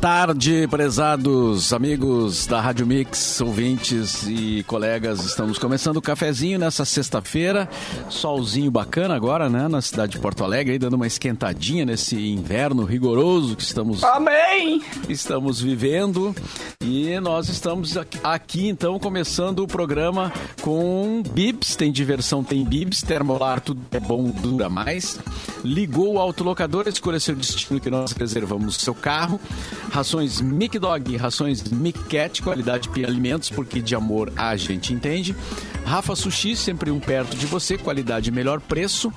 tarde, prezados amigos da Rádio Mix, ouvintes e colegas. Estamos começando o cafezinho nessa sexta-feira. Solzinho bacana agora, né? Na cidade de Porto Alegre, aí, dando uma esquentadinha nesse inverno rigoroso que estamos, Amém! estamos vivendo. E nós estamos aqui, então, começando o programa com Bibs. Tem diversão, tem Bibs. Termolar, tudo é bom, dura mais. Ligou o autolocador, escolha seu destino que nós reservamos o seu carro. Rações Mic Dog, rações Mic Cat, qualidade de alimentos, porque de amor a gente entende. Rafa Sushi, sempre um perto de você, qualidade melhor preço.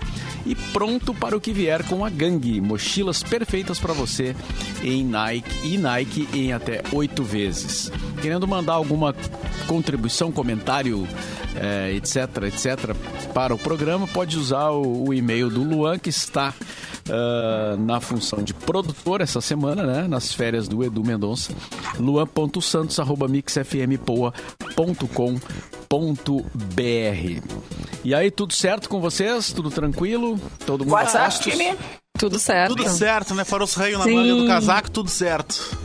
E pronto para o que vier com a Gangue, mochilas perfeitas para você em Nike e Nike em até oito vezes. Querendo mandar alguma contribuição, comentário, eh, etc, etc, para o programa, pode usar o, o e-mail do Luan, que está ah, na função de produtor essa semana, né? Nas férias do Edu Mendonça. luan.santos.mixfmpoa.com.br E aí, tudo certo com vocês? Tudo tranquilo? Todo mundo time? Tudo certo. Tudo certo, né? Fora os na manga do casaco, tudo certo.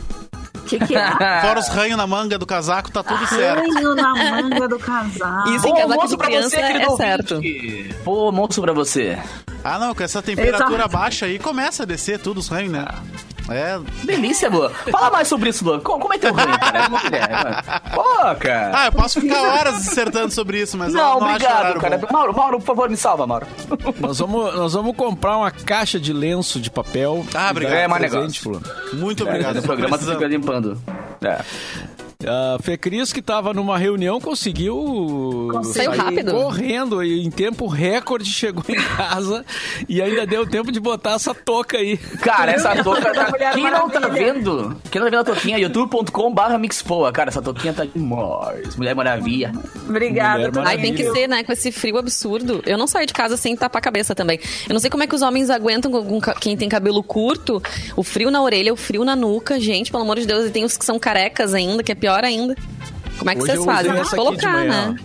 Que, que é? Fora os ranhos na manga do casaco, tá tudo certo. Ranho na manga do casaco. Isso em Bom, casaco almoço de pra criança você, é certo. ouvinte. Pô, almoço pra você. Ah, não, com essa temperatura Exato. baixa aí, começa a descer tudo os ranhos, né? É. Delícia, Luan. Fala mais sobre isso, Luan. Como, como é teu ranho, cara? É? Pô, cara. Ah, eu posso ficar horas dissertando sobre isso, mas eu não, não acho obrigado, cara. bom. Mauro, Mauro, por favor, me salva, Mauro. Nós vamos, nós vamos comprar uma caixa de lenço de papel. Ah, obrigado. É, mais presente, negócio. Fulano. Muito obrigado. No programa tu Precisamos. fica limpando. É. A Fê Cris, que estava numa reunião, conseguiu Conseguiu sair rápido. correndo e em tempo recorde chegou em casa e ainda deu tempo de botar essa touca aí. Cara, essa touca tá... Mulher Quem não tá vendo? Quem não tá vendo a touquinha? youtube.com barra mixpoa. Cara, essa touquinha tá demais. Mulher Maravilha. Obrigada. Mulher Ai, tem que ser, né? Com esse frio absurdo. Eu não saio de casa sem tapar a cabeça também. Eu não sei como é que os homens aguentam com, quem tem cabelo curto, o frio na orelha, o frio na nuca. Gente, pelo amor de Deus, e tem os que são carecas ainda, que é pior ainda. Como é que Hoje vocês fazem? de Colocar, né?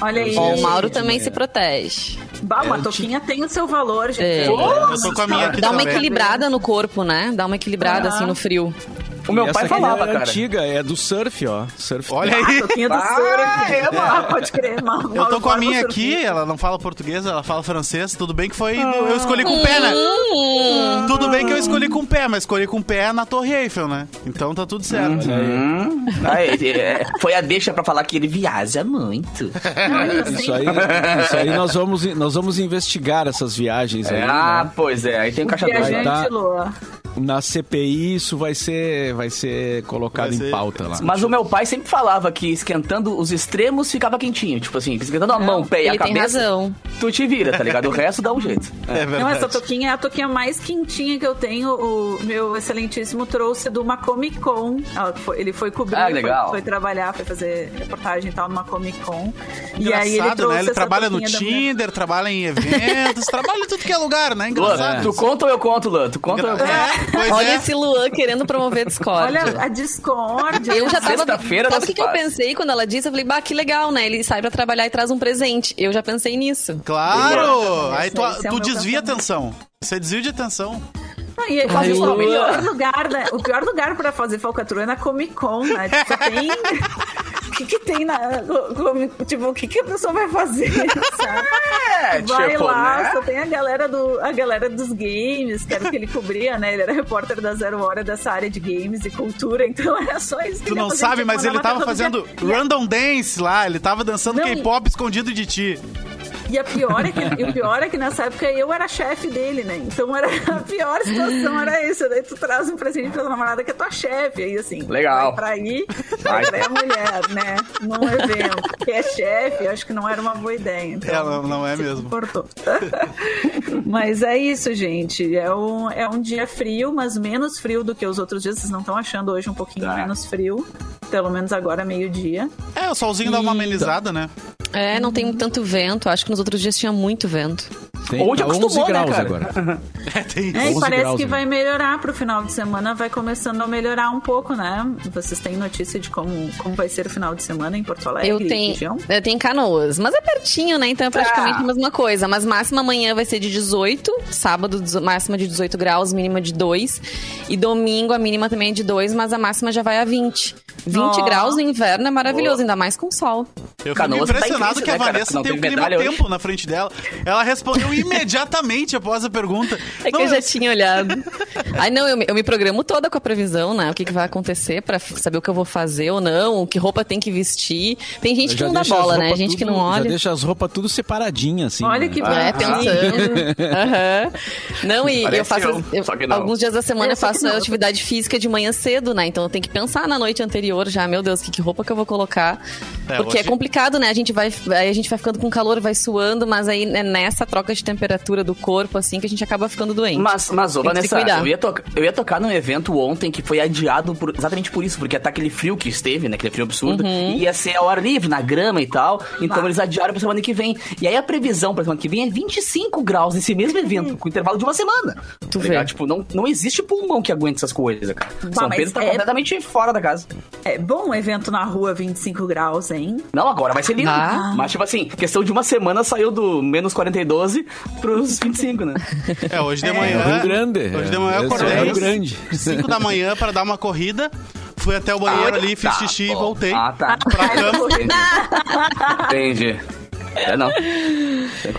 Olha aí. Ó, o Mauro também se protege. Bah, uma É, touquinha tem o seu valor, gente. É. Eu tô com a minha aqui Dá uma também. equilibrada no corpo, né? Dá uma equilibrada, Ah. assim, no frio. O meu E pai essa aqui falava, é cara. antiga, é do surf, ó. Surf. Olha A aí. do Ah, surf. é, Ah, pode crer. Eu tô com a minha aqui, ela não fala português, ela fala francês. Tudo bem que foi. Eu escolhi com o pé, né? Hum. Tudo bem que eu escolhi com o pé, mas escolhi com o pé na Torre Eiffel, né? Então tá tudo certo. Hum. Ah, é, é, foi a deixa pra falar que ele viaja muito. Isso aí, isso aí nós, vamos, nós vamos investigar essas viagens aí. ah, né? pois é. Aí tem o caixador. Vai Viajante, tá. Na CPI isso vai ser, vai ser colocado Vai em ser- pauta lá. Mas o meu pai sempre falava que esquentando os extremos ficava quentinho. Tipo assim, esquentando a mão, o pé e a Ele tem cabeça. razão. Tu te vira, tá ligado? O resto dá um jeito. É Não, essa verdade. toquinha é a toquinha mais quentinha que eu tenho. O meu excelentíssimo trouxe de uma Comic Con. Ah, Ele foi cobrir, Ah, legal. Foi, foi trabalhar, foi fazer reportagem e tal numa Comic Con. E aí ele Engraçado, trouxe né? Ele essa trabalha no. Tinder, trabalha em eventos, trabalha em tudo que é lugar, né? Engraçado. tu conta ou eu conto, Luan? Tu conta ou eu conto? É, pois Olha é. esse Luan querendo promover Discord. Olha a discórdia. Eu já tava. Sexta-feira Sabe o que, que eu pensei quando ela disse? Eu falei, bah, que legal, né? Ele sai pra trabalhar e traz um presente. Eu já pensei nisso. Claro! Aí tu, é tu meu desvia a atenção. Isso é desvio de atenção. Não, e, Faz assim, isso o pior lugar, né? O pior lugar pra fazer falcatrua é na Comic Con, né? Tipo, Só tem. O que, que tem na. Tipo, o que, que a pessoa vai fazer? Sabe? É, Vai tipo, lá, né? só tem a galera, do, a galera dos games, que era o que ele cobria, né? Ele era repórter da Zero Hora dessa área de games e cultura, então era só isso Tu não sabe, tipo, mas ele tava fazendo dia. random dance lá, ele tava dançando K-pop escondido de ti. E a pior é que, e o pior é que nessa época eu era chefe dele, né? Então era a pior situação era isso. Daí tu traz um presente pra tua namorada que é tua chefe. Aí assim, Legal. Vai trair, Vai. a mulher, né? Num evento. Que é chefe, acho que não era uma boa ideia. Então, É, não- não é mesmo. comportou. mas é isso, gente. É um, é um dia frio, mas menos frio do que os outros dias. Vocês não estão achando hoje um pouquinho Tá. menos frio. Pelo menos agora, meio-dia. É, o solzinho dá uma amenizada, né? É, não tem tanto vento. Acho que nos outros dias tinha muito vento. Tem já tá 11 acostumou, né, graus cara? agora. É, tem. É, e 11 parece graus, que né? vai melhorar pro final de semana, vai começando a melhorar um pouco, né? Vocês têm notícia de como, como vai ser o final de semana em Porto Alegre? Eu tenho, região? eu tenho canoas, mas é pertinho, né? Então é praticamente Ah. a mesma coisa. Mas máxima amanhã vai ser de 18, sábado máxima de 18 graus, mínima de 2. E domingo a mínima também é de 2, mas a máxima já vai a 20. 20 Ó. graus no inverno é maravilhoso, ainda mais com sol. Eu fico tá em impressionado crise, que a né, cara? Vanessa Não tem o teve clima tempo na frente dela. Ela respondeu imediatamente após a pergunta. É que Não, eu já tinha olhado. Ai, não, eu, me- eu me programo toda com a previsão, né? O que, que vai acontecer pra f- saber o que eu vou fazer ou não, que roupa tem que vestir. Tem gente que Já não dá bola, né? Gente que não Já olha. deixa as roupas tudo separadinhas, assim. Olha né? que É, bonitinho. pensando. Aham. Não, e Parece eu faço. eu, eu- só que não. alguns dias da semana É, eu que faço atividade física de manhã cedo, né? Então eu tenho que pensar na noite anterior já, meu Deus, que, que roupa que eu vou colocar. É, Porque é complicado, né? A gente vai, aí a gente vai ficando com calor, vai suando, mas aí é nessa troca de temperatura do corpo, assim, que a gente acaba ficando doente. Mas, mas ô, Vanessa, eu ia, tocar, eu ia tocar num evento ontem que foi adiado por- exatamente por isso, porque tá aquele frio que esteve, né? Aquele frio absurdo. Uhum. Ia ser ao ar livre, na grama e tal. Então Bah. eles adiaram pra semana que vem. E aí a previsão pra semana que vem é 25 graus nesse mesmo evento, com intervalo de uma semana. Tu Tá vê. Tipo, não, não existe pulmão que aguente essas coisas, cara. São mas Pedro tá é- completamente fora da casa. É bom um evento na rua 25 graus, hein? Não, agora vai ser lindo. Ah. Mas, tipo assim, questão de uma semana saiu do menos 42 pros 25, né? É, hoje de É. manhã. Rio Grande. Hoje de manhã eu é acordei. Rio Grande. 5 da manhã para dar uma corrida. Fui até o banheiro ali, fiz Tá, xixi e voltei. Ah, tá. Pra cama. Entendi. Entendi. É, não.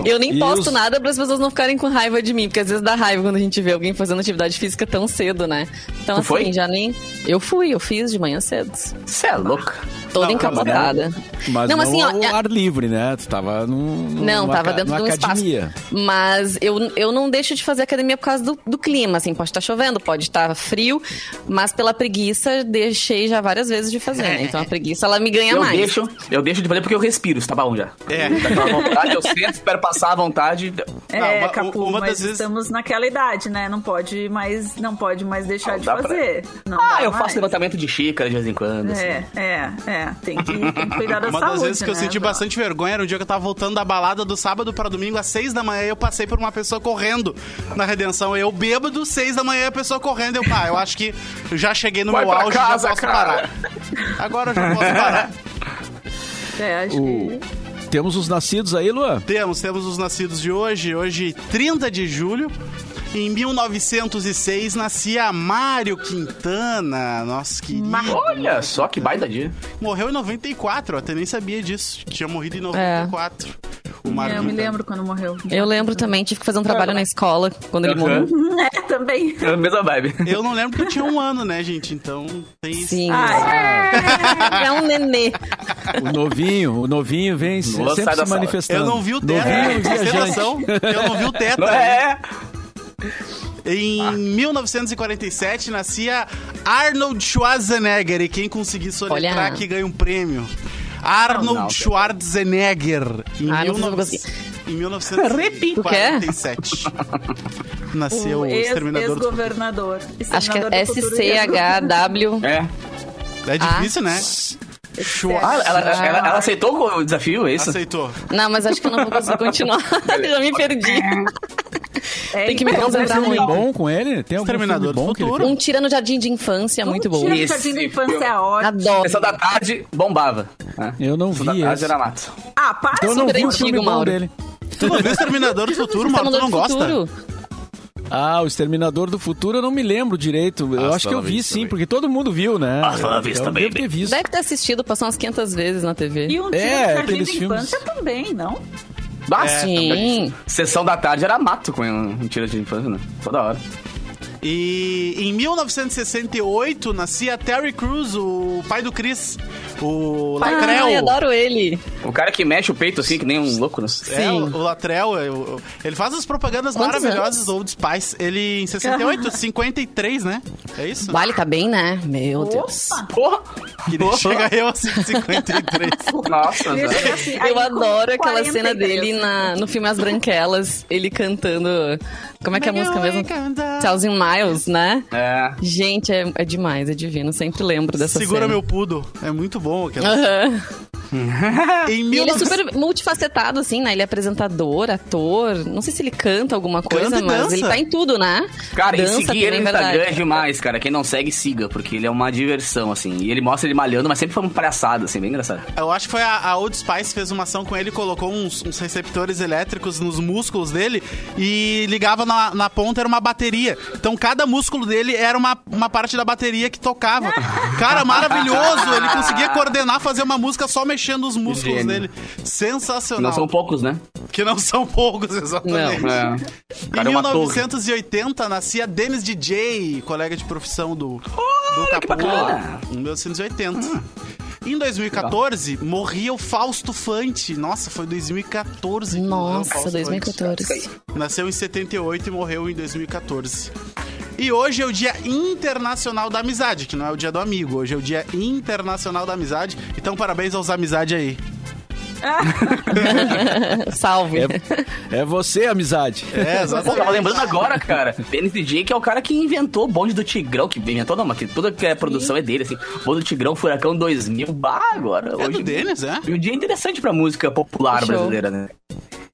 Eu nem E posto os- nada para as pessoas não ficarem com raiva de mim, porque às vezes dá raiva quando a gente vê alguém fazendo atividade física tão cedo, né? Então, Tu assim, foi? já nem. Eu fui, eu fiz de manhã cedo. Você é louca. Toda Não, encapotada. Mas Não, não, assim, ó, ao ar livre, né? Tu tava num, Não, numa tava dentro de um academia. espaço. Mas eu, eu não deixo de fazer academia por causa do, do clima, assim. Pode estar chovendo, pode estar frio, mas pela preguiça deixei já várias vezes de fazer, né? Então a preguiça, ela me ganha Eu mais. deixo, eu deixo de fazer porque eu respiro, isso tá bom já. É. Tá com a vontade, eu sento, espero passar à vontade. É, Não, uma- Capu, uma mas das vezes- estamos naquela idade, né? Não pode mais, não pode mais deixar Não de pra- fazer. Não Ah, eu mais. faço levantamento de xícara de vez em quando. assim. É, é, é. Tem que, tem que cuidar da Uma saúde, das vezes que eu né? senti bastante vergonha era um dia que eu tava voltando da balada do sábado para domingo às seis da manhã e eu passei por uma pessoa correndo na redenção. Eu bêbado, seis da manhã a pessoa correndo. Eu, pá, eu acho que eu já cheguei no Vai meu pra auge casa, já posso cara. parar. Agora eu já posso parar. É, acho O- que... Temos os nascidos aí, Luan? Temos, temos os nascidos de hoje. Hoje, 30 de julho. Em 1906 nascia Mário Quintana, nosso querido. Olha só que baita dia. Morreu em 94, eu até nem sabia disso. Tinha morrido em 94. O Mário É, eu me Quintana. lembro quando morreu. Eu lembro também, tive que fazer um trabalho na escola quando ele morreu. É, também. É a mesma vibe. Eu não lembro porque eu tinha um ano, né, gente? Então tem isso. Sim. Ah, É um nenê. O novinho, o novinho vem se- Nossa, sempre da se sala. manifestando. Eu não vi o teto. Novinho, noção? Eu não vi o teto. É? Em 1947 nascia Arnold Schwarzenegger. E quem conseguir soletrar Olha. aqui ganha um prêmio. Arnold Não, não. Schwarzenegger. Em, Ah, não sei se eu 19... consegui. em 1947. Nasceu o, ex- Exterminador do Futuro. ex-governador. Acho que é do Futuro e SCHW. É. É difícil, né? Ah, ela, ela, ela- ela aceitou o desafio, é isso? Aceitou. Não, mas acho que eu não vou conseguir continuar. Já me perdi. É, Tem que me então, concentrar Tem um muito. bom com ele? Tem algum Exterminador filme bom do que. Um tira no jardim de infância, muito bom. Tira do Esse Jardim da Infância filme. é ótimo. Adoro. Sessão da tarde, bombava. né? Eu não vi da tarde era mato. Ah, para Então eu não vi o filme bom Mauro. dele. Tu não viu Exterminador do Futuro, mano? Tu não gosta? Ah, o Exterminador do Futuro eu não me lembro direito. Eu Hasta acho que eu vi sim, baby. porque todo mundo viu, né? Hasta vista, eu devo ter visto. Deve ter assistido, passou umas 500 vezes na TV. E um É, Jardim aqueles da filmes- Infância também, não? Ah, Sim. Sessão da tarde era mato com um tira de infância, né? Toda hora. E em 1968 nascia Terry Crews, o pai do Chris, o Latrell. Ai, adoro ele. O cara que mexe o peito assim, que nem um louco. Né? É, o o Latrell, é, ele faz as propagandas Quantos maravilhosas anos? do Old Spice. Ele em 68, 53, né? É isso? Vale, tá bem, né? Meu Deus. Porra! Queria chegar eu assim, 53. Nossa, assim, aí Eu adoro aquela 43. cena dele na, no filme As Branquelas, ele cantando. Como é que é a música mesmo? Thousand Miles, né? É. Gente, é, é demais, é divino. Sempre lembro dessa Segura cena. meu pudo. É muito bom aquela. Aham. em E ele é 19... super multifacetado, assim, né? Ele é apresentador, ator. Não sei se ele canta alguma coisa, Canta mas dança. ele tá em tudo, né? Cara, dança e seguir ele no também, Instagram é verdade. demais, cara. Quem não segue, siga, porque ele é uma diversão, assim. E ele mostra ele malhando, mas sempre foi uma palhaçada, assim, bem engraçado. Eu acho que foi a, a Old Spice fez uma ação com ele, colocou uns, uns receptores elétricos nos músculos dele e ligava na, na ponta, era uma bateria. Então cada músculo dele era uma, uma parte da bateria que tocava. Cara, maravilhoso! Ele conseguia coordenar, fazer uma música só mexendo os músculos Gênio. dele. Sensacional. Não são poucos, né? Que não são poucos, exatamente. Não, É. Em Cara, é torre. 1980 nascia Dennis DJ, colega de profissão do, do Capu. bacana. Em 1980. Em 2014, morria o Fausto Fante. Nossa, foi 2014. que morreu o Nossa, Fausto Fante. 2014. Nasceu em 78 e morreu em 2014. E hoje é o Dia Internacional da Amizade, que não é o Dia do Amigo. Hoje é o Dia Internacional da Amizade. Então, parabéns aos amizade aí. Salve. É, é você, amizade. É, Pô, exatamente. tava lembrando agora, cara. Dennis DJ, que é o cara que inventou o bonde do Tigrão, que inventou não, mas que toda que é produção é dele, assim. Bonde do Tigrão, Furacão 2000, bah, agora. É hoje do Dennis, é? E um dia interessante pra música popular Show. brasileira, né?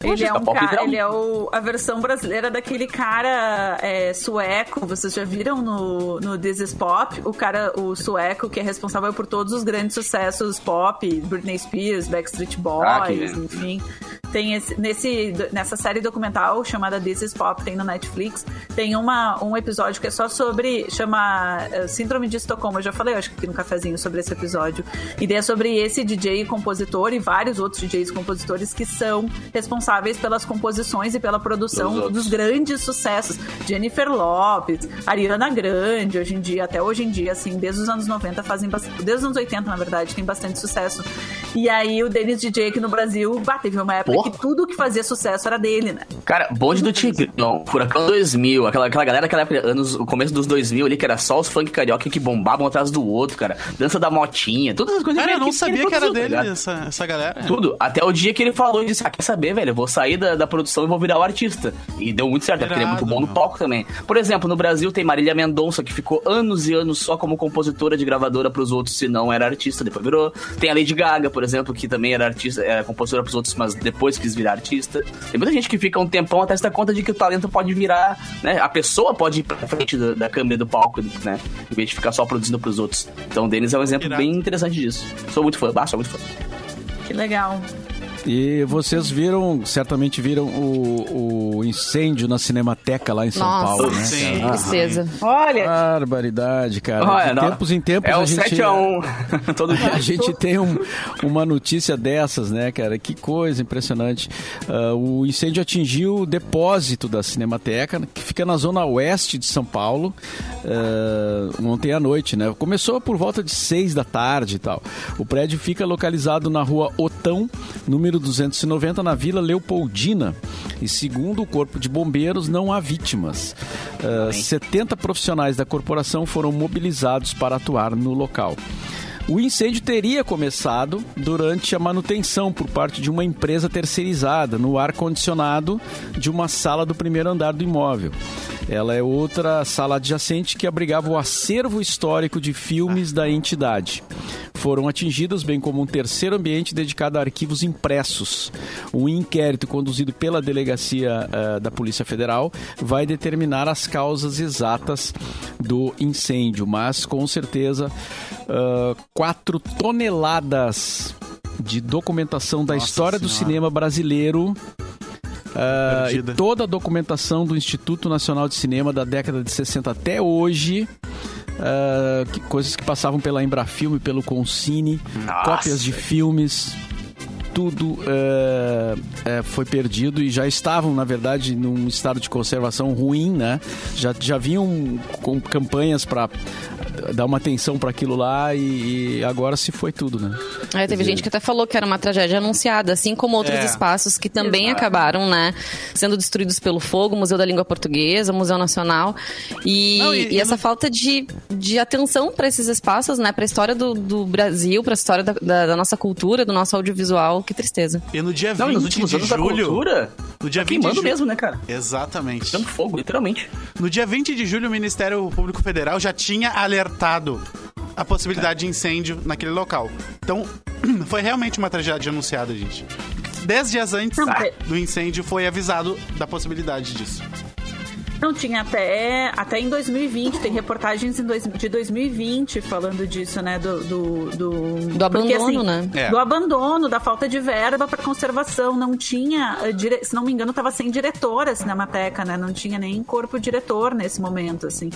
Ele Música é, um cara, ele é o- a versão brasileira daquele cara é, sueco. Vocês já viram no, no This is Pop? O cara, o sueco, que é responsável por todos os grandes sucessos pop, Britney Spears, Backstreet Ah, Boys, lindo. enfim. Tem esse, nesse, nessa série documental chamada This is Pop, tem no Netflix, tem uma, um episódio que é só sobre. chama eh, Síndrome de Estocolmo. Eu já falei, acho que aqui no cafezinho, sobre esse episódio. E é sobre esse DJ e compositor e vários outros DJs e compositores que são responsáveis pelas composições e pela produção Dos grandes sucessos. Jennifer Lopez, Ariana Grande, hoje em dia, até hoje em dia, assim, desde os anos 90 fazem bastante. Desde os anos 80, na verdade, tem bastante sucesso. E aí o Dennis DJ aqui no Brasil, bah, teve uma época Porra. que tudo que fazia sucesso era dele, né? Cara, bonde do Tigrão, Furacão 2000, aquela, aquela galera daquela época, anos, o começo dos 2000 ali, que era só os funk carioca que bombavam atrás do outro, cara. Dança da motinha, todas as coisas Cara, eu não ele sabia que era tá dele essa, essa galera. Tudo. Até o dia que ele falou e disse: Ah, quer saber, velho? Vou sair da, da produção e vou virar o artista. E deu muito certo, porque ele é muito Irado, bom no palco também. Por exemplo, no Brasil tem Marília Mendonça, que ficou anos e anos só como compositora de gravadora pros outros, se não era artista, depois virou. Tem a Lady Gaga, por exemplo, que também era artista, era compositora pros outros, mas depois quis virar artista. Tem muita gente que fica um tempão até se dar conta de que o talento pode virar, né? A pessoa pode ir pra frente da, da câmera e do palco, né? Em vez de ficar só produzindo pros outros. Então o Denis é um exemplo Irado. bem interessante disso. Sou muito fã, bah, sou muito fã. Que legal. E vocês viram, certamente viram o, o incêndio na Cinemateca lá em São Nossa. Paulo, né? Sim. cara? Tristeza. Olha, Barbaridade, cara. Olha, de tempos em tempos É a o gente... 7x1 todo dia. A gente tem um- uma notícia dessas, né, cara? Que coisa impressionante. Ah, o incêndio atingiu o depósito da Cinemateca, que fica na zona oeste de São Paulo, ah, ontem à noite, né? Começou por volta de seis da tarde e tal. O prédio fica localizado na rua Otão, número 290, na Vila Leopoldina. E segundo o Corpo de Bombeiros, não há vítimas. Ah, 70 profissionais da corporação foram mobilizados para atuar no local. O incêndio teria começado durante a manutenção por parte de uma empresa terceirizada no ar-condicionado de uma sala do primeiro andar do imóvel. Ela é outra sala adjacente que abrigava o acervo histórico de filmes da entidade. Foram atingidos, bem como um terceiro ambiente dedicado a arquivos impressos. Um inquérito conduzido pela Delegacia eh, da Polícia Federal vai determinar as causas exatas do incêndio, mas com certeza ah, quatro toneladas de documentação da Nossa história do Senhora. cinema brasileiro ah, e toda a documentação do Instituto Nacional de Cinema da década de 60 até hoje. ah, que- coisas que passavam pela Embrafilme, pelo Concine, Nossa. cópias de filmes, tudo é, é, foi perdido e já estavam, na verdade, num estado de conservação ruim, né? Já, já vinham com campanhas para dar uma atenção para aquilo lá e, e agora se foi tudo, né? É, teve gente que até falou que era uma tragédia anunciada, assim como outros É. espaços que também Exato. acabaram, né, sendo destruídos pelo fogo, Museu da Língua Portuguesa, Museu Nacional. E, Não, e- e essa no- falta de, de atenção para esses espaços, né, para a história do, do Brasil, para a história da, da- da nossa cultura, do nosso audiovisual, que tristeza. E no dia 20 Não, nos últimos de anos da julho. cultura, No dia tá 20 de mesmo, né, cara? Exatamente. Dando fogo, literalmente. No dia 20 de julho, o Ministério Público Federal já tinha alertado a possibilidade de incêndio naquele local. Então, foi realmente uma tragédia anunciada, gente. Dez dias antes do incêndio foi avisado da possibilidade disso. Não, tinha até, até em 2020, tem reportagens em dois, de 2020 falando disso, né? Do, do, do, Do abandono, né? É. Do abandono, da falta de verba para conservação. Não tinha, eh, dire- se não me engano, estava sem diretora a Cinemateca, né? Não tinha nem corpo diretor nesse momento, assim.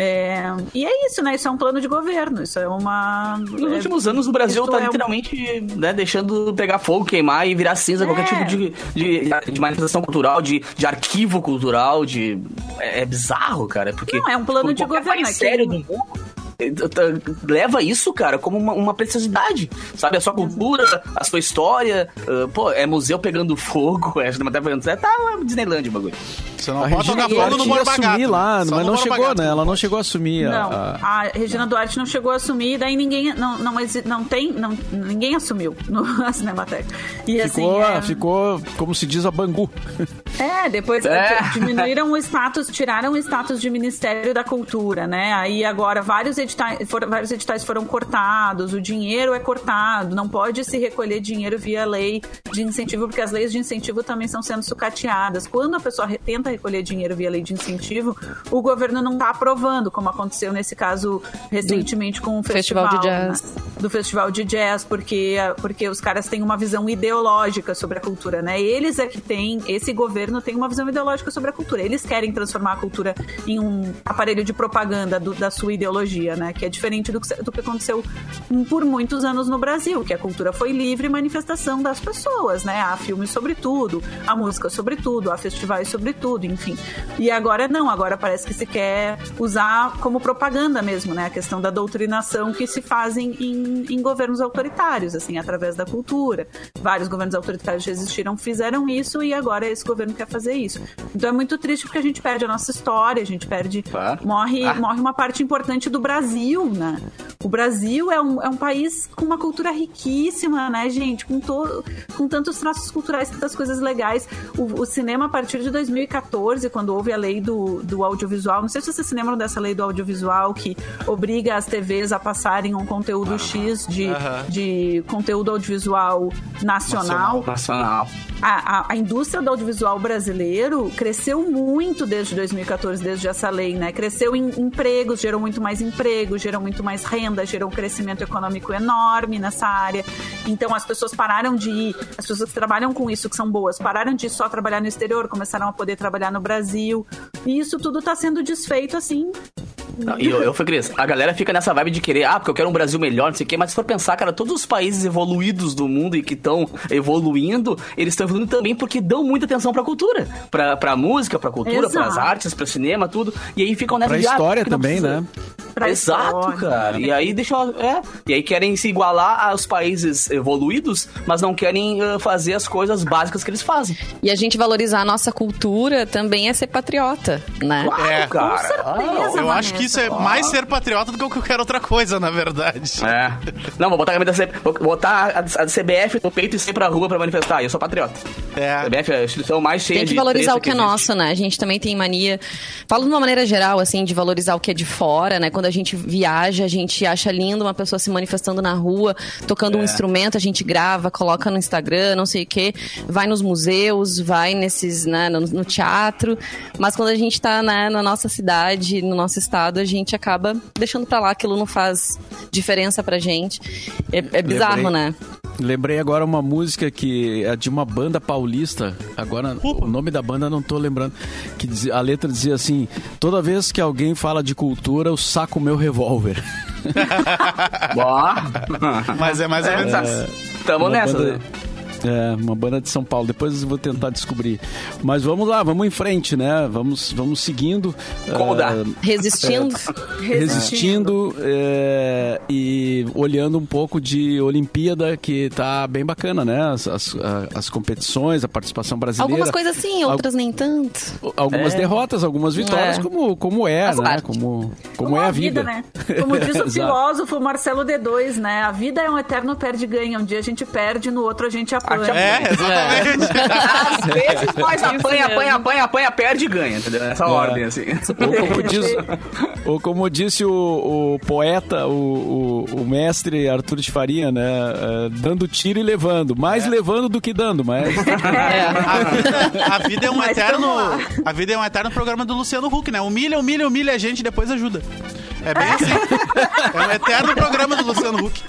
É, e é isso, né? Isso é um plano de governo. Isso é uma. Nos é- últimos anos o Brasil isso tá é um- literalmente né, deixando pegar fogo, queimar e virar cinza qualquer É. tipo de, de, de manifestação cultural, de, de arquivo cultural, de. É, é bizarro, cara. Porque Não, é um plano de governo, é sério do mundo. Tá- Leva isso, cara, como uma, uma preciosidade. Sabe? A sua cultura, a sua história. ah, pô, é museu pegando fogo, é pegando fogo. Tá uma Disneyland o bagulho. Você não A pode Regina tocar fogo no Duarte ia Borba assumir Gato. lá, Só mas não chegou, Gato né? Ela não chegou a assumir. a- Não, a- a Regina Duarte não chegou a assumir, daí ninguém não, não, não tem, não, ninguém assumiu no, na Cinemateca. E Ficou, assim, é, ficou, como se diz, a Bangu. é, depois É. di- diminuíram o status, tiraram o status de Ministério da Cultura, né? Aí agora vários editais, foram, vários editais foram cortados, o dinheiro é cortado, não pode se recolher dinheiro via lei de incentivo, porque as leis de incentivo também estão sendo sucateadas. Quando a pessoa tenta recolher dinheiro via lei de incentivo, o governo não está aprovando, como aconteceu nesse caso recentemente com o Festival festival, de né? jazz. do festival de jazz, porque, porque os caras têm uma visão ideológica sobre a cultura, né? Eles é que têm, esse governo tem uma visão ideológica sobre a cultura. Eles querem transformar a cultura em um aparelho de propaganda do- da sua ideologia, né? Que é diferente do que, do que aconteceu por muitos anos no Brasil, que a cultura foi livre manifestação das pessoas, né? Há filmes sobre tudo, há música sobre tudo, há festivais sobre tudo, enfim. E agora não, agora parece que se quer usar como propaganda mesmo, né? A questão da doutrinação que se fazem em, em governos autoritários, assim, através da cultura. Vários governos autoritários já existiram, fizeram isso e agora esse governo quer fazer isso. Então é muito triste porque a gente perde a nossa história, a gente perde. Claro. Morre, Ah. morre uma parte importante do Brasil, né? O Brasil é um, é um país com uma cultura riquíssima, né, gente? Com, to, com tantos traços culturais, tantas coisas legais. O, o cinema, a partir de 2014, quando houve a lei do, do audiovisual, não sei se vocês se lembram dessa lei do audiovisual que obriga as TVs a passarem um conteúdo X de, de conteúdo audiovisual nacional. Nacional. A, a- a indústria do audiovisual brasileiro cresceu muito desde 2014, desde essa lei, né? Cresceu em empregos, gerou muito mais empregos, gerou muito mais renda, gerou um crescimento econômico enorme nessa área. Então as pessoas pararam de ir, as pessoas que trabalham com isso, que são boas, pararam de só trabalhar no exterior, começaram a poder trabalhar no Brasil. E isso tudo está sendo desfeito assim. Não, e eu, eu fui Cris, a galera fica nessa vibe de querer, ah, porque eu quero um Brasil melhor, não sei o quê, mas se for pensar, cara, todos os países evoluídos do mundo e que estão evoluindo, eles estão evoluindo também porque dão muita atenção pra cultura, pra, pra música, pra cultura, Exato. pras artes, pra cinema, tudo. E aí ficam nessa Pra de, ah, história também, né? Pra Exato, cara. E aí deixa, é, e aí querem se igualar aos países evoluídos, mas não querem ah, fazer as coisas básicas que eles fazem. E a gente valorizar a nossa cultura também é ser patriota, né? Claro, É. cara. Com certeza. Eu Vanessa. acho que isso é mais ser patriota do que qualquer outra coisa, na verdade. É. Não, vou botar a camisa botar a, a CBF no peito e sair pra rua pra manifestar. Eu sou patriota. É. A CBF é a instituição mais cheia Tem que de valorizar o que é existe. nosso, né? A gente também tem mania. Falo de uma maneira geral, assim, de valorizar o que é de fora, né? Quando a gente viaja, a gente acha lindo uma pessoa se manifestando na rua, tocando um É. instrumento, a gente grava, coloca no Instagram, não sei o quê. Vai nos museus, vai nesses, né, no, no teatro. Mas quando a gente tá né, na nossa cidade, no nosso estado, a gente acaba deixando pra lá. Aquilo não faz diferença pra gente. É, é bizarro, Lembrei. né? Lembrei agora uma música que é de uma banda paulista. Agora, o nome da banda não tô lembrando. Que dizia- a letra dizia assim: Toda vez que alguém fala de cultura, eu saco meu revólver. Mas é mais ou menos É, isso. Tamo nessa, banda- né? É, uma banda de São Paulo. Depois eu vou tentar descobrir. Mas vamos lá, vamos em frente, né? Vamos, vamos seguindo. Como dá? Resistindo. Resistindo é, e olhando um pouco de Olimpíada, que tá bem bacana, né? As, as, as competições, a participação brasileira. Algumas coisas sim, outras nem tanto. Algumas É. derrotas, algumas vitórias, É. como, como é, Faz né? parte. Como, como, é a vida. né? Como diz o filósofo Marcelo D2, né? A vida é um eterno perde-ganha. Um dia a gente perde, no outro a gente aprende. Bate, apanha. É, exatamente. Às vezes nós apanha, apanha, apanha, apanha, perde e ganha, entendeu? Essa ordem, assim. Ou como, diz, ou como disse o, o poeta, o, o, o mestre Arthur de Faria, né? eh, dando tiro e levando. Mais levando do que dando, mas. É. A vida, a vida é um Mas eterno. A vida é um eterno programa do Luciano Huck, né? Humilha, humilha, humilha a gente, depois ajuda. É bem assim. É um eterno programa do Luciano Huck.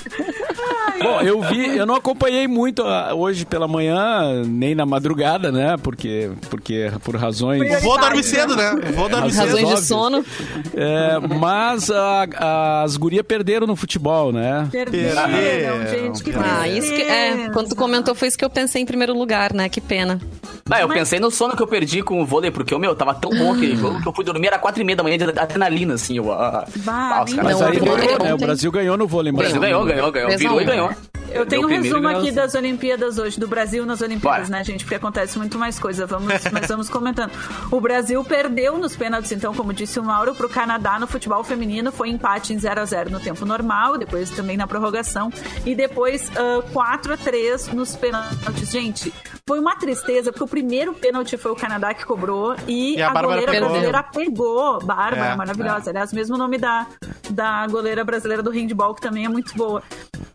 Bom, eu vi, eu não acompanhei muito ah, hoje pela manhã, nem na madrugada, né? Porque, porque por razões. O vô dorme cedo, né? O vô dorme cedo. Razões de sono. É, mas a- as gurias perderam no futebol, né? Perderam, Perderam, gente, que Ah, isso que. É, quando tu comentou, foi isso que eu pensei em primeiro lugar, né? Que pena. Não, eu pensei no sono que eu perdi com o vôlei, porque, meu, tava tão bom aquele jogo que eu fui dormir, era quatro e meia da manhã de adrenalina, assim. Eu, ah, Bah, ah, os caras Mas Não, aí o né? O Brasil ganhou no vôlei. O mas- Brasil ganhou, ganhou, ganhou. Um. e ganhou. Eu tenho um resumo ganhou aqui das Olimpíadas hoje, do Brasil nas Olimpíadas, Bora. né, gente? Porque acontece muito mais coisa. Vamos, mas vamos comentando. O Brasil perdeu nos pênaltis, então, como disse o Mauro, pro Canadá no futebol feminino. Foi empate em 0 a 0 no tempo normal, depois também na prorrogação. E depois ah, 4 a 3 nos pênaltis. Gente, foi uma tristeza, porque o primeiro pênalti foi o Canadá que cobrou e, E a a, goleira pegou. brasileira pegou. Bárbara, É, maravilhosa. Aliás, mesmo nome da, da goleira brasileira do handball, que também é muito boa.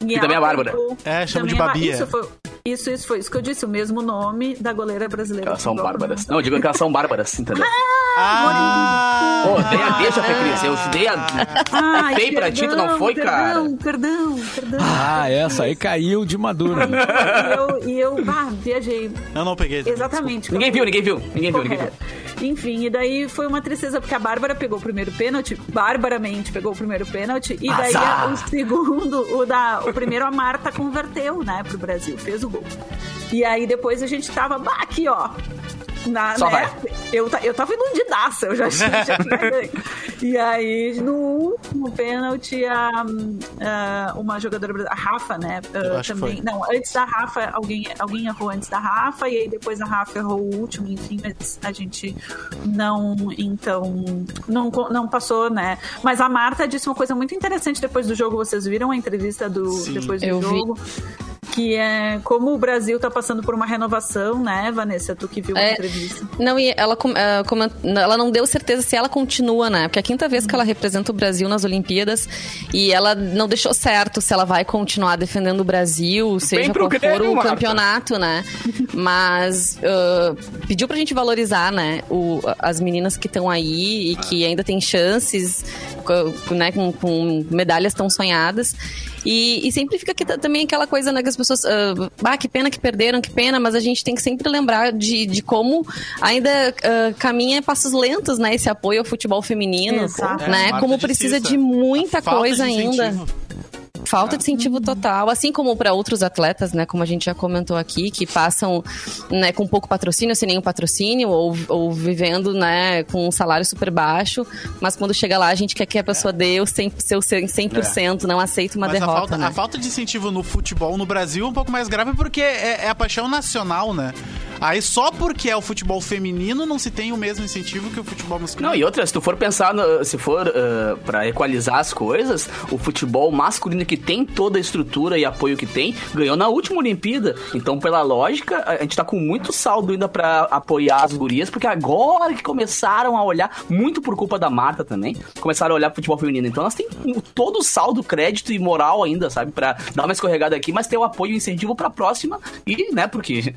E, também ela é Bárbara. pegou- É, chama de também Ba- Babia. Isso, foi, isso, isso foi isso que eu disse, o mesmo nome da goleira brasileira. Elas são bárbaras. Não, eu digo que elas são bárbaras, entendeu? Ah! Pô, dei a deixa, Fê Cris. Eu dei a. Ai, Feio pra ti, tu não perdão, foi, cara? Perdão, perdão, perdão. Ah, essa aí caiu de maduro. E eu, e eu ah, viajei. Eu não peguei. Exatamente. Ninguém viu, ninguém viu. Ninguém viu, ninguém viu. Enfim, e daí foi uma tristeza, porque a Bárbara pegou o primeiro pênalti, barbaramente pegou o primeiro pênalti, e daí Azar. a- o segundo, o, da, o primeiro a Marta converteu, né, pro Brasil, fez o gol. E aí depois a gente tava, aqui ó, na, Só né, vai. eu, eu tava iludidaça, eu já, tinha. E aí, no último pênalti, a, a- uma jogadora brasileira, a Rafa, né? Ah, também. Não, antes da Rafa, alguém, alguém errou antes da Rafa, e aí depois a Rafa errou o último, enfim, mas a gente não, então, não, não passou, né? Mas a Marta disse uma coisa muito interessante depois do jogo, vocês viram a entrevista do Sim. depois do Eu vi. Que é como o Brasil tá passando por uma renovação, né, Vanessa? Tu que viu a É. entrevista. Não, e ela, coment- ela não deu certeza se ela continua, né? Porque é a quinta vez que ela representa o Brasil nas Olimpíadas e ela não deixou certo se ela vai continuar defendendo o Brasil, seja qual for Grêmio, o Marta. campeonato, né? Mas ah, pediu pra gente valorizar, né? O, as meninas que estão aí e que ainda têm chances, né? Com, com medalhas tão sonhadas. E, e sempre fica aqui também aquela coisa, né, que as pessoas. ah, ah, que pena que perderam, que pena, mas a gente tem que sempre lembrar de, de como ainda ah, caminha passos lentos, né, esse apoio ao futebol feminino, Exato. né? É, como precisa de muita coisa de ainda. Falta de incentivo total, assim como para outros atletas, né, como a gente já comentou aqui, que passam, né, com pouco patrocínio, sem nenhum patrocínio, ou, ou vivendo, né, com um salário super baixo, mas quando chega lá a gente quer que a pessoa dê o 100%, seu 100% não aceita uma Mas a derrota, falta, né? a falta de incentivo no futebol no Brasil é um pouco mais grave porque é, é a paixão nacional, né? Aí só porque é o futebol feminino não se tem o mesmo incentivo que o futebol masculino. Não, e outra, se tu for pensar, no- se for uh, para equalizar as coisas, o futebol masculino que tem toda a estrutura e apoio que tem, ganhou na última Olimpíada. Então, pela lógica, a gente tá com muito saldo ainda pra apoiar as gurias, porque agora que começaram a olhar, muito por culpa da Marta também, começaram a olhar pro futebol feminino. Então, elas têm todo o saldo, crédito e moral ainda, sabe, Pra dar uma escorregada aqui, mas ter o apoio e incentivo pra próxima e, né, porque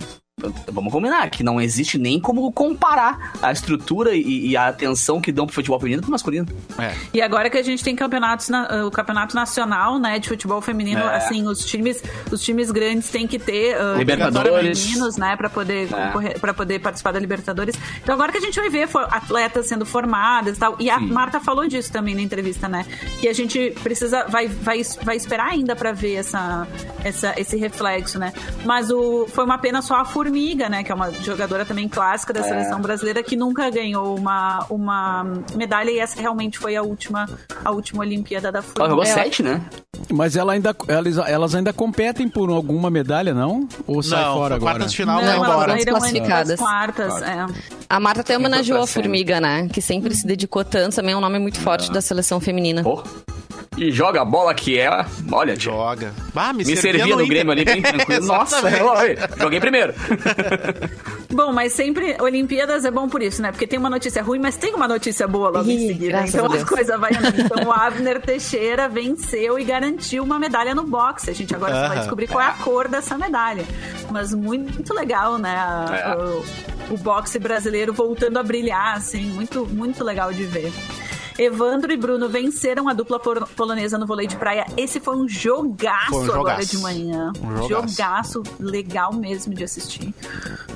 Vamos combinar que não existe nem como comparar a estrutura e, e a atenção que dão pro futebol feminino pro masculino. É. E agora que a gente tem campeonatos, na- o campeonato nacional, né, de futebol feminino, É. assim, os times, os times grandes têm que ter uh, Libertadores. femininos, né, para poder É. concorrer, para poder participar da Libertadores. Então agora que a gente vai ver for- atletas sendo formadas e tal. E a Marta falou disso também na entrevista, né, que a gente precisa vai vai, vai esperar ainda para ver essa, essa esse reflexo, né? Mas o foi uma pena só a Formiga, né, que é uma jogadora também clássica da seleção brasileira que nunca ganhou uma, uma medalha e essa realmente foi a última a última Olimpíada da Formiga. Ela jogou É. sete, né? Mas ela ainda, elas, elas ainda competem por alguma medalha, não? Ou sai Não, fora agora? quartas de final Não, vai elas elas embora. antes classificadas. das quartas, é. A Marta até homenageou a. Formiga, né? Que sempre se dedicou tanto, também é um nome muito forte da seleção feminina. Pô. E joga a bola que é. Olha, tio. Joga. Ah, Me servia no Grêmio ali bem tranquilo. Nossa, Exatamente. olha, joguei primeiro. Bom, mas sempre Olimpíadas é bom por isso, né? Porque tem uma notícia ruim, mas tem uma notícia boa logo Ih, em seguida. Então a as coisas vai andando. Então o Abner Teixeira venceu e garantiu uma medalha no boxe. A gente agora só vai Aham. descobrir qual é a cor dessa medalha. Mas muito legal, né? A- É. O, o boxe brasileiro voltando a brilhar, assim, muito, muito legal de ver. Evandro e Bruno venceram a dupla polonesa no vôlei de praia. Esse foi um jogaço, Foi um agora jogaço. de manhã. Um jogaço. jogaço legal mesmo de assistir.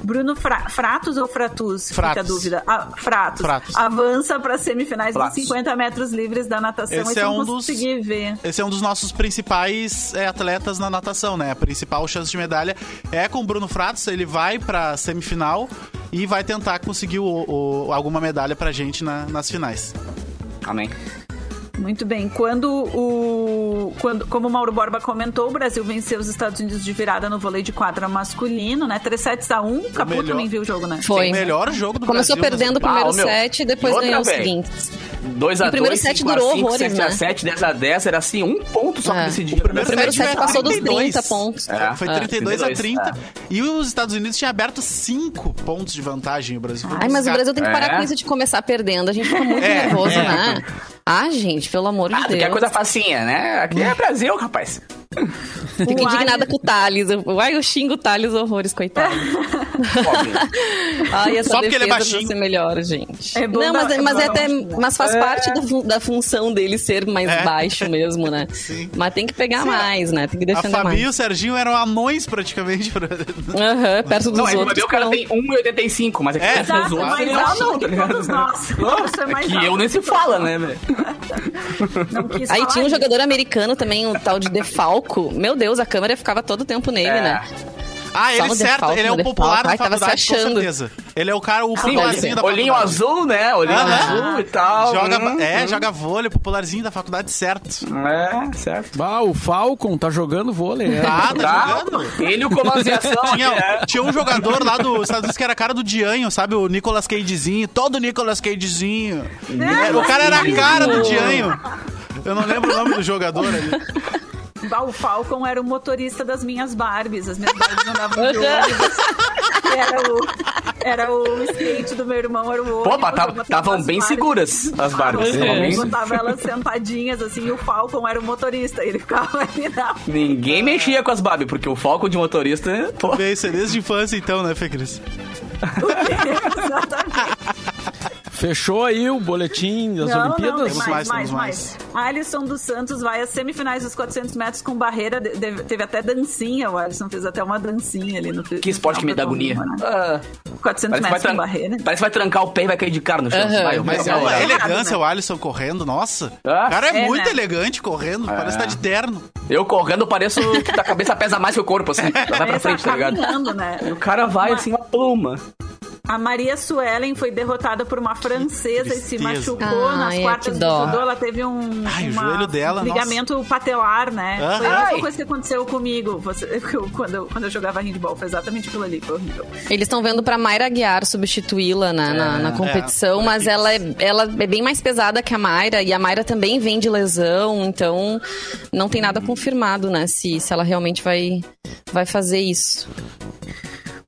Bruno Fra- Fratos ou Fratus? Fica a Fratos. dúvida. Ah, Fratos. Fratos. Avança para semifinais Fratos. dos 50 metros livres da natação. Esse Esse é um dos- ver. Esse é um dos nossos principais é, atletas na natação, né? A principal chance de medalha é com o Bruno Fratos. Ele vai pra semifinal e vai tentar conseguir o- o- alguma medalha pra gente na- nas finais. Amém. Muito bem. Quando o. Quando, como o Mauro Borba comentou, o Brasil venceu os Estados Unidos de virada no vôlei de quadra masculino, né? 3 sets a 1. Capu melhor. também viu o jogo, né? Foi. O melhor jogo do Começou Brasil. perdendo o primeiro Ah, meu. set e depois E ganhou os seguintes. 2 a O primeiro 2, set 5 a durou 5, horrores, 7 a né? 7, 10 a 10, era assim, um ponto só É. que decidia. O primeiro O primeiro set set passou dos 32. 30 pontos. É. Foi É. 32 a 32, 30. E os Estados Unidos tinha aberto 5 pontos de vantagem. O Brasil foi Ai, mas o. Brasil tem que parar É. com isso de começar perdendo. A gente fica muito É, nervoso, é. né? Ah, gente, pelo amor Ah, de Deus. quer coisa facinha, né? Aqui é Brasil, rapaz. Fico indignada com o Thales. Eu- Ai, eu xingo o Thales horrores, coitado. Ai, essa Só porque ele é baixinho. ser melhor, gente. É não, mas, dar- mas, é é até, mas faz parte da, fun- da função dele ser mais É. baixo mesmo, né? Sim. Mas tem que pegar mais, né? Tem que A defender Fabi e mais. o Serginho eram anões praticamente. Pra... Aham, perto dos Não, é que outros. o cara não. tem 1,85, mas é que É, os Exato, outros mais é alto não, que tá ligado? todos nós. Você é mais Que alto eu nem se que fala, né, velho? Não quis Aí tinha um jogador americano também, um tal de Defalco. Meu Deus, a câmera ficava todo o tempo nele, É. né? Ah, ele certo, ele é o popular da Ai, tava se faculdade, com achando. certeza. Ele é o cara, o popularzinho da olhinho faculdade. azul, né? Olhinho Aham. azul e tal. Joga, Hum, é, hum. joga vôlei, popularzinho da faculdade, certo. É, certo. Ah, o Falcon tá jogando vôlei. É. Tá, tá, Tá. jogando. Ele e o Colosiação. Tinha, é. tinha um jogador lá dos Estados Unidos que era a cara do Dianho, sabe? O Nicolas Cagezinho, todo Nicolas Cagezinho. É, o cara era a cara do Dianho. Eu não lembro o nome do jogador ali. Ah, O Falcon era o motorista das minhas Barbies. As minhas Barbies andavam de ônibus. Era o, era o skate do meu irmão, era o ônibus. Eu tavam- botava estavam bem Barbies. seguras as Barbies. Eu Tavam bem- botava elas sentadinhas, assim, e o Falcon era o motorista. Ele ficava ali na... Ninguém mexia com as Barbie, porque o foco de motorista. Pô, Veio isso é desde a infância então, né, Fê Cris? Exatamente. Fechou aí o boletim das Não, Olimpíadas? não, mais, mais, mais, temos mais. Alisson dos Santos vai às semifinais dos 400 metros com barreira. Teve até dancinha, o Alisson fez até uma dancinha ali no que esporte que me dá agonia. Né? Ah, 400 parece, que vai metros com barreira. parece que vai trancar o pé e vai cair de cara no chão. Mas é uma elegância né? o Alisson correndo, nossa. Ah, o cara é, é, muito né? elegante correndo, parece que tá de terno. Eu correndo pareço que a cabeça pesa mais que o corpo, assim. Vai pra frente, tá ligado? né? E o cara vai Uma- assim, uma pluma. A Maria Suelen foi derrotada por uma francesa e se machucou Ai, nas é, quartas dó. judô. Ela teve um Ai, o uma- joelho dela, um ligamento patelar, né? Ah. Foi a mesma coisa que aconteceu comigo. Você- eu- quando, eu, quando eu jogava handball, foi exatamente aquilo ali, foi horrível. Eles estão vendo pra Mayra Aguiar substituí-la na, na, na competição, é, mas ela é, ela é bem mais pesada que a Mayra, e a Mayra também vem de lesão, então não tem nada confirmado, né, se, se ela realmente vai, vai fazer isso.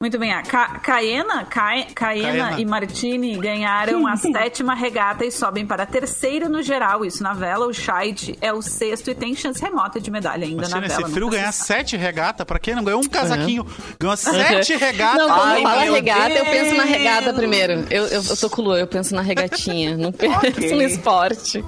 Muito bem, a Ca Caena, Ca Caena Caena. e Martini ganharam a sétima regata e sobem para a terceira no geral. Isso na vela, o Scheid é o sexto e tem chance remota de medalha ainda Imagina na esse vela. frio nunca ganhar sete regatas. Pra quem não ganhou um casaquinho, ganhou sete regatas. Não, quando Ai, fala regata, eu penso na Deus! regata primeiro. Eu, eu, eu tô com o Lu, eu penso na regatinha, não penso Ok. no esporte.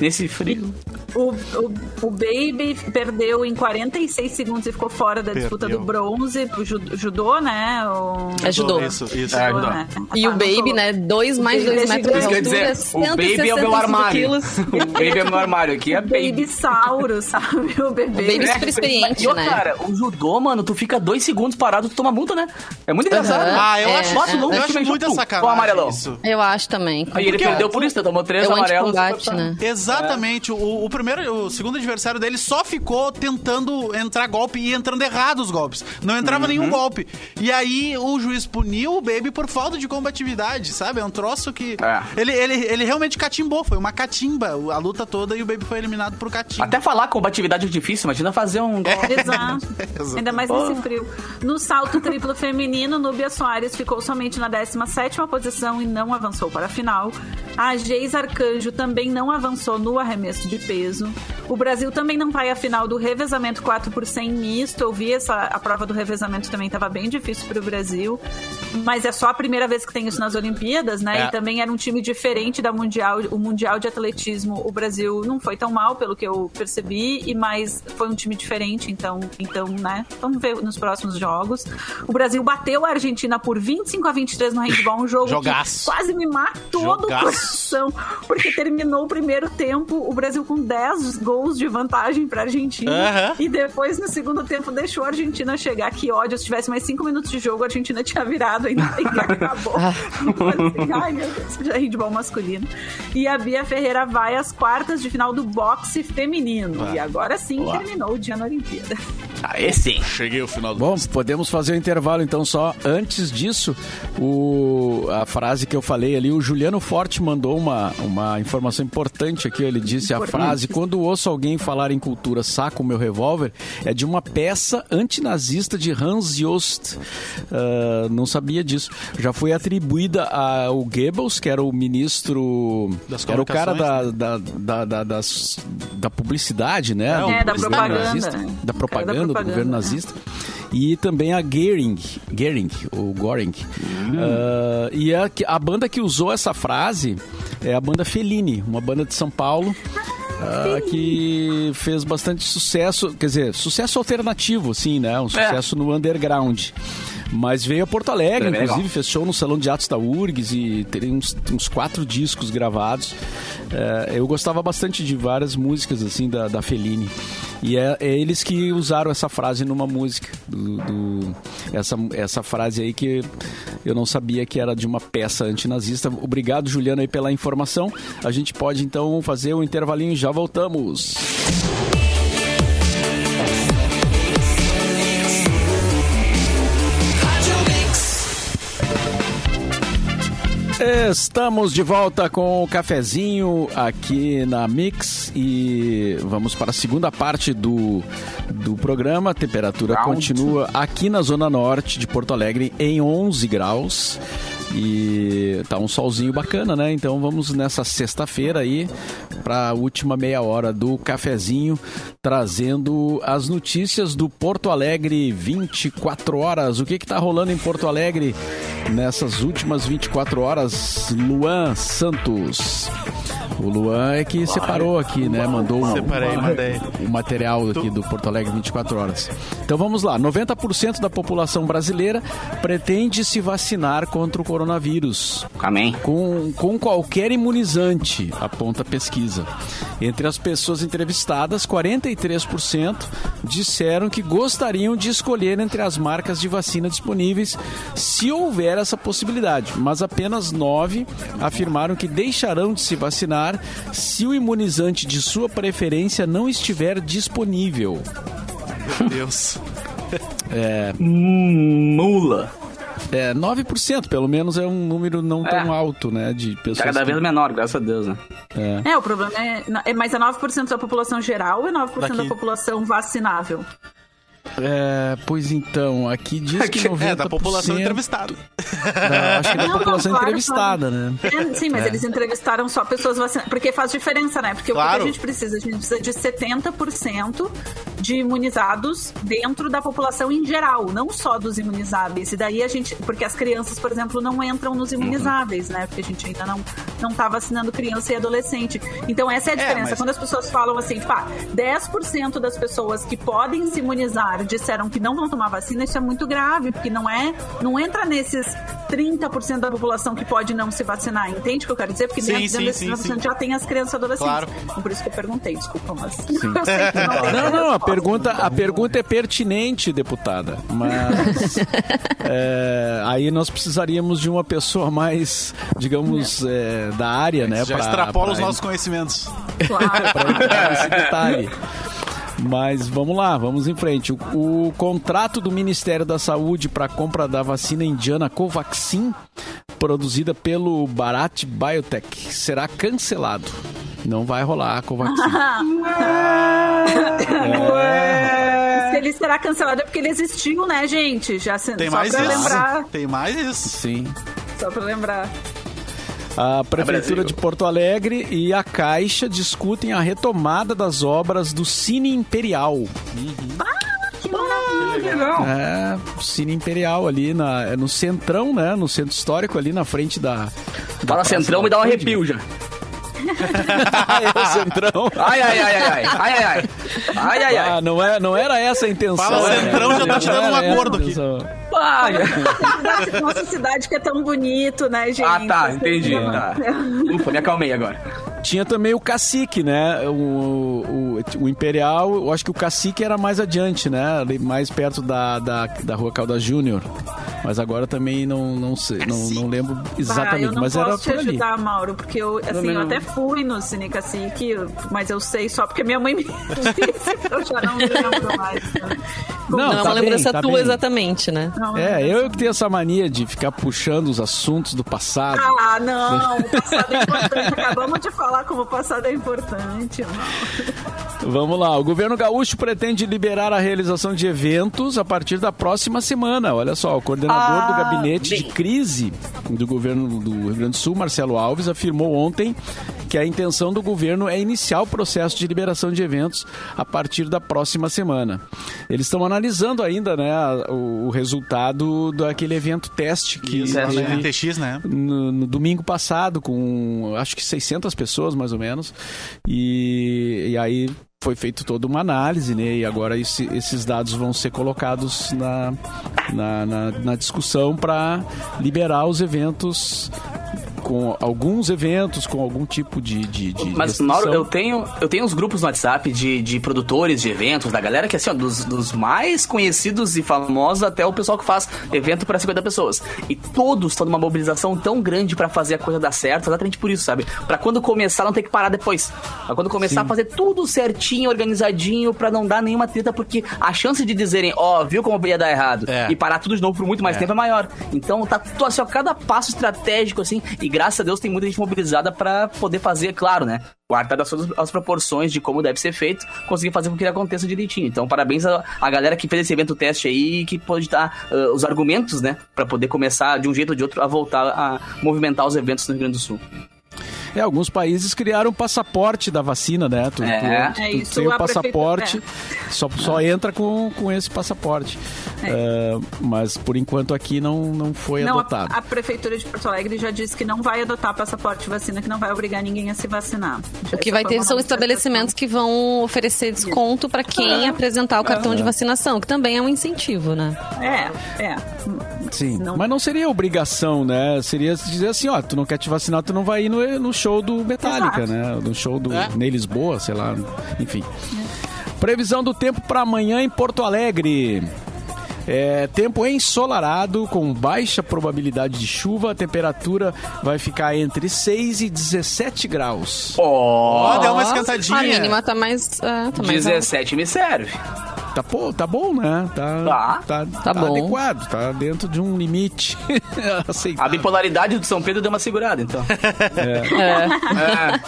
Nesse frio. O, o, o Baby perdeu em 46 segundos e ficou fora da disputa Perdeu. do bronze. O ju- judô, né? O... É judô. Isso, isso. É, Judô, judô. né? E o não Baby, né? Dois mais Baby dois é metros de altura, dizer, o Baby é o meu 165 armário. quilos. O Baby é meu armário. Aqui é Baby. Baby Sauro, sabe? O bebê. Baby super experiente, E, né? cara, o judô, mano, tu fica dois segundos parado, tu toma multa, né? É muito engraçado. Aham. Ah, eu É, acho, o eu acho junto. sacanagem Ó, amarelão. isso. Eu acho também. Aí ele perdeu o- por isso, tomou três É o amarelos. anticombate, né? Exatamente. O, o primeiro, o segundo adversário dele só ficou tentando entrar golpe e entrando errado os golpes. Não entrava nenhum golpe. E aí o juiz puniu o Baby por falta de combatividade, sabe? É um troço que. É. Ele, ele, ele realmente catimbou, foi uma catimba a luta toda e o Baby foi eliminado por catimba. Até falar combatividade é difícil, imagina fazer um gol. Exato. Exato. Ainda mais nesse frio. No salto triplo feminino, Núbia Soares ficou somente na 17ª posição e não avançou para a final. A Geis Arcanjo também não avançou no arremesso de peso. O Brasil também não vai à final do revezamento 4 por 100 misto. Eu vi essa, a prova do revezamento também estava bem difícil para o Brasil. Mas é só a primeira vez que tem isso nas Olimpíadas, né? É. E também era um time diferente da Mundial. O Mundial de Atletismo, o Brasil não foi tão mal, pelo que eu percebi, e mas foi um time diferente, então, então, né? Vamos ver nos próximos jogos. O Brasil bateu a Argentina por 25 a 23 no handball, um jogo Jogaço. que quase me matou do Jogaço. coração, porque terminou o primeiro tempo, o Brasil com 10 gols de vantagem pra Argentina, Aham. e depois no segundo tempo deixou a Argentina chegar. Que ódio, se tivesse mais 5 minutos de jogo, a Argentina tinha virado, ainda que acabou. Assim, Ai, meu Deus, já é handball masculino. E a Bia Ferreira vai às quartas de final do boxe feminino. E agora sim terminou o dia na Olimpíada. Aí sim. Cheguei ao final do Bom, podemos fazer o intervalo então só. Antes disso, o, a frase que eu falei ali, o Juliano Forte mandou uma, uma informação importante aqui. Ele disse a frase: quando ouço alguém falar em cultura, saco o meu revólver, é de uma peça antinazista de Hans Jost. Ah, não sabia disso. Já foi atribuída ao Goebbels, que era o ministro. Das era o cara da, comunicações, da, da, da, das- da publicidade, né? É, Do É, da propaganda. nazista. né? Da O cara propaganda, do propaganda, governo né? nazista. E também a Goering, Goering, o Goring. Ah, e a, a banda que usou essa frase é a banda Fellini, uma banda de São Paulo. Ah, que fez bastante sucesso, quer dizer, sucesso alternativo, sim, né? Um sucesso no underground. Mas veio a Porto Alegre, É inclusive, legal. fez show no Salão de Atos da URGS e tem uns, uns quatro discos gravados. É, eu gostava bastante de várias músicas, assim, da, da Fellini. E é, é eles que usaram essa frase numa música. do- do- essa, essa frase aí que eu não sabia que era de uma peça antinazista. Obrigado, Juliano, aí pela informação. A gente pode, então, fazer um intervalinho e já voltamos. Estamos de volta com o cafezinho aqui na Mix e vamos para a segunda parte do, do programa. A temperatura Round. continua aqui na Zona Norte de Porto Alegre em 11 graus. E tá um solzinho bacana, né? Então vamos nessa sexta-feira aí para a última meia hora do cafezinho, trazendo as notícias do Porto Alegre 24 horas. O que que tá rolando em Porto Alegre nessas últimas 24 horas? Luan Santos. O Luan é que separou aqui, né? Mandou um, Separei, mandei. o material aqui do Porto Alegre 24 horas. Então vamos lá, 90% da população brasileira pretende se vacinar contra o coronavírus Amém. com, com qualquer imunizante, aponta a pesquisa. Entre as pessoas entrevistadas, 43% disseram que gostariam de escolher entre as marcas de vacina disponíveis se houver essa possibilidade, mas apenas 9 afirmaram que deixarão de se vacinar se o imunizante de sua preferência não estiver disponível. Meu Deus. Hum, Mula. É, 9%, pelo menos é um número não tão É. alto, né, de pessoas Tá cada que- vez menor, graças a Deus, né? É, o problema é, é mais é 9% da população geral e 9% Daqui. da população vacinável. É, pois então, aqui diz que 90%... É, da população entrevistada. da- acho que da Não, não, população claro, entrevistada, né? É, sim, mas É. eles entrevistaram só pessoas vacinadas. Porque faz diferença, né? Porque o que Claro. a gente precisa? A gente precisa de 70% de imunizados dentro da população em geral, não só dos imunizáveis. E daí a gente. Porque as crianças, por exemplo, não entram nos imunizáveis, né? Porque a gente ainda não, não tá vacinando criança e adolescente. Então essa é a diferença. mas- Quando as pessoas falam assim, pá, 10% das pessoas que podem se imunizar disseram que não vão tomar vacina, isso é muito grave, porque não é. Não entra nesses 30% da população que pode não se vacinar. Entende o que eu quero dizer? Porque Sim, dentro, sim, dentro desse sim, 30% sim. já tem as crianças e adolescentes. Claro. Então, por isso que eu perguntei, desculpa, mas. Eu sei que não, Não, não, a pergunta, a pergunta é pertinente, deputada. Mas é, aí nós precisaríamos de uma pessoa mais, digamos, é, da área, né? Já pra- extrapola pra- os nossos conhecimentos. Claro. para entrar nesse detalhe. Mas vamos lá, vamos em frente. O, o contrato do Ministério da Saúde para a compra da vacina indiana Covaxin, produzida pelo Bharat Biotech, será cancelado. Não vai rolar a Covaxin. Se ele será cancelado é porque ele existiu, né, gente? Já se- Tem só mais pra isso. lembrar. Tem mais isso. Sim. Só pra lembrar. A Prefeitura Brasil. de Porto Alegre e a Caixa discutem a retomada das obras do Cine Imperial. Que maravilha. É, o Cine Imperial ali na, é no centrão, né? No centro histórico ali na frente da. da Fala centrão, da me dá um arrepio já. é o centrão. Ai, ai, ai, ai, ai. Ai, ai, ai. Ai, ai, ai. Ah, não, é, não era essa a intenção. Fala né? centrão, já tô te dando um Não era essa acordo a aqui. intenção. Ai. Nossa, cidade que é tão bonito, né, gente? Ah, tá, entendi. Tá. Ufa, me acalmei agora. Tinha também o Cacique, né? O, o, o Imperial, eu acho que o Cacique era mais adiante, né? Ali mais perto da, da, da Rua Calda Júnior. Mas agora também não, não sei, não, não lembro Bah, exatamente, eu não mas posso era te por ali. ajudar, Mauro, porque eu, assim, eu até fui no Cine Cacique, mas eu sei só porque minha mãe me disse, eu já não lembro mais. né? Não, Não, é tá uma bem, lembrança tá tua bem. exatamente, né? Não É, eu que tenho essa mania de ficar puxando os assuntos do passado. Ah, não, o passado é importante. Acabamos de falar como o passado é importante. Não. Vamos lá, o governo gaúcho pretende liberar a realização de eventos a partir da próxima semana. Olha só, o coordenador do Ah, gabinete de bem. crise do governo do Rio Grande do Sul, Marcelo Alves, afirmou ontem que a intenção do governo é iniciar o processo de liberação de eventos a partir da próxima semana. Eles estão analisando ainda, né, o, o resultado daquele evento teste que Isso, é, teve NTX, né? no, no domingo passado com acho que 600 pessoas mais ou menos e, e aí foi feito toda uma análise né? E agora esse- esses dados vão ser colocados na, na, na- na discussão para liberar os eventos com alguns eventos com algum tipo de, de, de Mas, restrição. Mauro, eu tenho, eu tenho uns grupos no WhatsApp de, de produtores de eventos, da galera que, assim, ó, dos, dos mais conhecidos e famosos até o pessoal que faz evento para 50 pessoas. E todos estão numa mobilização tão grande pra fazer a coisa dar certo, exatamente por isso, sabe? Pra quando começar, não ter que parar depois. Pra quando começar a fazer tudo certinho, organizadinho, pra não dar nenhuma treta, porque a chance de dizerem, ó, viu como ia dar errado, É. e parar tudo de novo por muito mais tempo é maior. Então, tá assim, ó, cada passo estratégico, assim, e graças a Deus tem muita gente mobilizada pra poder fazer, claro, né? Guardar as, as proporções de como deve ser feito, conseguir fazer com que ele aconteça direitinho. Então, parabéns a, a galera que fez esse evento teste aí, que pode dar ah, os argumentos, né? Pra poder começar, de um jeito ou de outro, a voltar a movimentar os eventos no Rio Grande do Sul. É, alguns países criaram o passaporte da vacina, né? Tu, É. tu- tu É isso, tem o a passaporte, prefeitura- só, só entra com, com esse passaporte. É, mas por enquanto aqui não, não foi Não, a, adotado. a Prefeitura de Porto Alegre já disse que não vai adotar passaporte de vacina, que não vai obrigar ninguém a se vacinar. Já O que vai ter são estabelecimentos que vão oferecer desconto para quem apresentar o cartão de vacinação, que também é um incentivo, né? É, é. Sim, Não- mas não seria obrigação, né? Seria dizer assim, ó, tu não quer te vacinar, tu não vai ir no, no show do Metallica, Exato. né? No show do É. Ney Lisboa, sei lá, enfim. Previsão do tempo para amanhã em Porto Alegre. É, tempo ensolarado, com baixa probabilidade de chuva, a temperatura vai ficar entre 6 e 17 graus. Ó, deu uma A esquentadinha. mínima tá mais. É, tá mais alta. 17 me serve. Tá, pô, tá bom, né? Tá, Tá. tá, Tá bom. adequado, tá dentro de um limite A aceitável. bipolaridade do São Pedro deu uma segurada, então. É. É.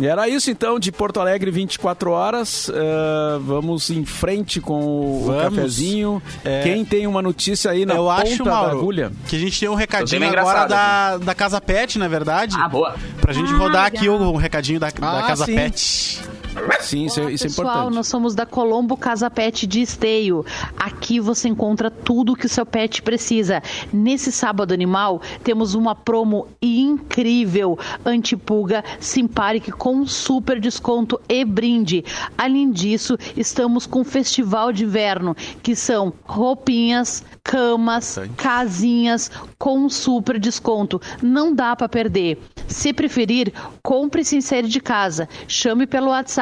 E era isso então de Porto Alegre 24 horas. Eh, vamos em frente com o, Vamos. cafezinho. É. Quem tem uma notícia aí na Eu ponta acho, da Mauro, agulha? que a gente tem um recadinho agora da, da Casa Pet, na verdade. Ah, boa. Pra gente Ah, rodar aqui legal. o, o recadinho da, da Ah, Casa sim. Pet. Sim, isso, é, isso é Pessoal, importante. nós somos da Colombo Casa Pet de Esteio. Aqui você encontra tudo que o seu pet precisa. Nesse sábado animal, temos uma promo incrível antipulga Simparic com super desconto e brinde. Além disso, estamos com o Festival de Inverno, que são roupinhas, camas, casinhas com super desconto. Não dá para perder. Se preferir, compre sem sair de casa. Chame pelo WhatsApp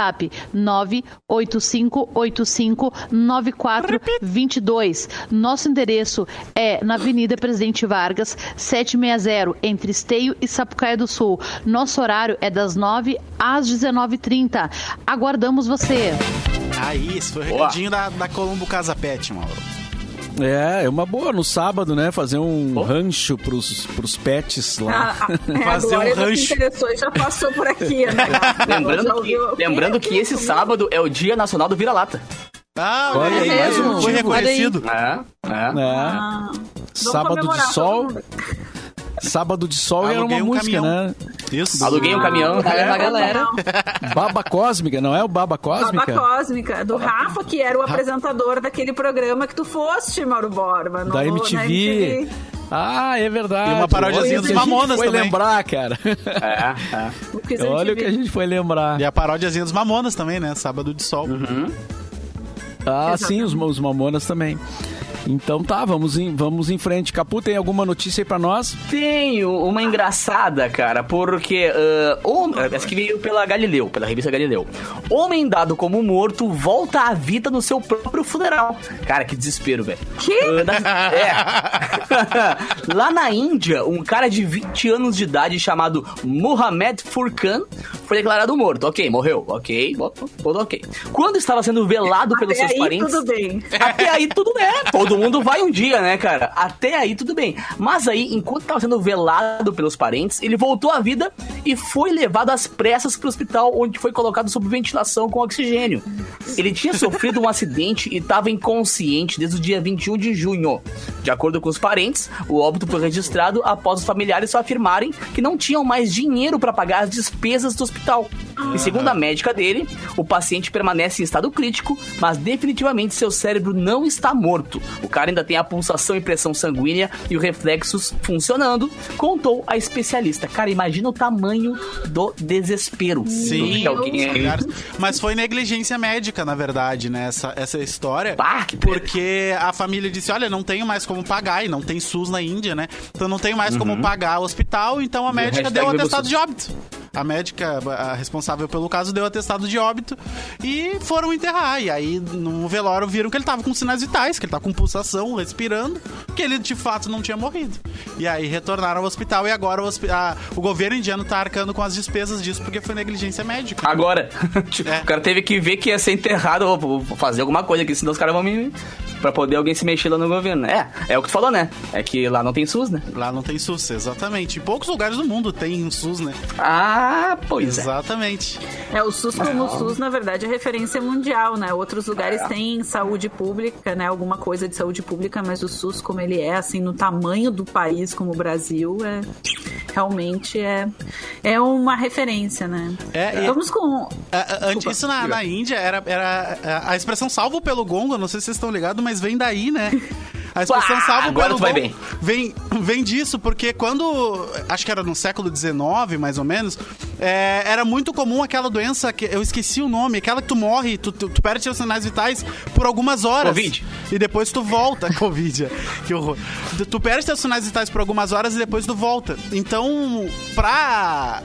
985859422. Nosso endereço é na Avenida Presidente Vargas, 760, entre Esteio e Sapucaia do Sul. Nosso horário é das 9 às 19h30. Aguardamos você. Aí, esse foi o Boa. recadinho da, da Colombo Casa Pet, Mauro. É, é uma boa no sábado, né? Fazer um Pô. rancho pros, pros pets lá. Ah, ah, é, Fazer um já rancho. se interessou e já passou por aqui, né? Lembrando que, lembrando que esse sábado é o Dia Nacional do Vira-Lata. Ah, Olha aí, mais um foi reconhecido. É, é. É. Ah, Sábado de sol. Sábado de sol era Aluguei uma um música, caminhão. né? Isso. Aluguei um caminhão. Levar a galera. Baba Cósmica, não é o Baba Cósmica? Baba Cósmica, do Rafa, que era o apresentador daquele programa que tu foste, Mauro Borba. no- Da na MTV. Ah, é verdade. E uma parodiazinha o dos Mamonas foi também. lembrar, cara. É, é. O Olha o MTV. que a gente foi lembrar. E a paródiazinha dos Mamonas também, né? Sábado de sol. Ah, sim, os, os Mamonas também. Então tá, vamos em, vamos em frente. Capu, tem alguma notícia aí pra nós? Tenho uma engraçada, cara, porque. ah, hom- essa que veio pela Galileu, pela revista Galileu. Homem dado como morto volta à vida no seu próprio funeral. Cara, que desespero, velho. Que? Ah, na- é. Lá na Índia, um cara de 20 anos de idade chamado Mohamed Furkan foi declarado morto. Ok, morreu. Ok, tudo ok. Quando estava sendo velado pelos Até seus aí, parentes. tudo bem. Até aí tudo bem. Todo mundo vai um dia, né, cara? Até aí tudo bem. Mas aí, enquanto tava sendo velado pelos parentes, ele voltou à vida e foi levado às pressas pro hospital, onde foi colocado sob ventilação com oxigênio. Ele tinha sofrido um acidente e estava inconsciente desde o dia 21 de junho. De acordo com os parentes, o óbito foi registrado após os familiares só afirmarem que não tinham mais dinheiro para pagar as despesas do hospital. E segundo a médica dele, o paciente permanece em estado crítico, mas definitivamente seu cérebro não está morto. O cara ainda tem a pulsação e pressão sanguínea e os reflexos funcionando, contou a especialista. Cara, imagina o tamanho do desespero. Sim, Que alguém aí- Lugares. Mas foi negligência médica, na verdade, né? Essa, essa história. Bah, que Porque a família disse: Olha, não tenho mais como pagar, e não tem SUS na Índia, né? Então não tenho mais como pagar o hospital, então a médica deu o atestado de óbito. A médica, a responsável pelo caso, deu atestado de óbito e foram enterrar. E aí, no velório, viram que ele tava com sinais vitais, que ele tava com pulsação, respirando, que ele de fato não tinha morrido. E aí retornaram ao hospital e agora o, a- o governo indiano tá arcando com as despesas disso porque foi negligência médica. Agora, Tipo, É. o cara teve que ver que ia ser enterrado, ou fazer alguma coisa aqui, senão os caras vão me. Pra poder alguém se mexer lá no governo. É, é o que tu falou, né? É que lá não tem SUS, né? Lá não tem SUS, exatamente. Em poucos lugares do mundo tem um SUS, né? Ah, pois é. Exatamente. É, o SUS como o SUS, na verdade, é referência mundial, né? Outros lugares têm saúde pública, né? Alguma coisa de saúde pública, mas o SUS, como ele é, assim, no tamanho do país como o Brasil, é realmente é, é uma referência, né? É, Vamos com. A- Antes, isso na, na Índia era, era a- expressão salvo pelo gongo, não sei se vocês estão ligados, mas vem daí, né? A expressão Pá, salvo agora pelo tu vai gongo bem. Vem, vem disso, porque quando. Acho que era no século XIX, mais ou menos, é, era muito comum aquela doença que eu esqueci o nome, aquela que tu morre, tu, tu, tu perde seus sinais vitais por algumas horas. Covid. E depois tu volta. Covid, é. que horror. Tu, tu perde teus sinais vitais por algumas horas e depois tu volta. Então, pra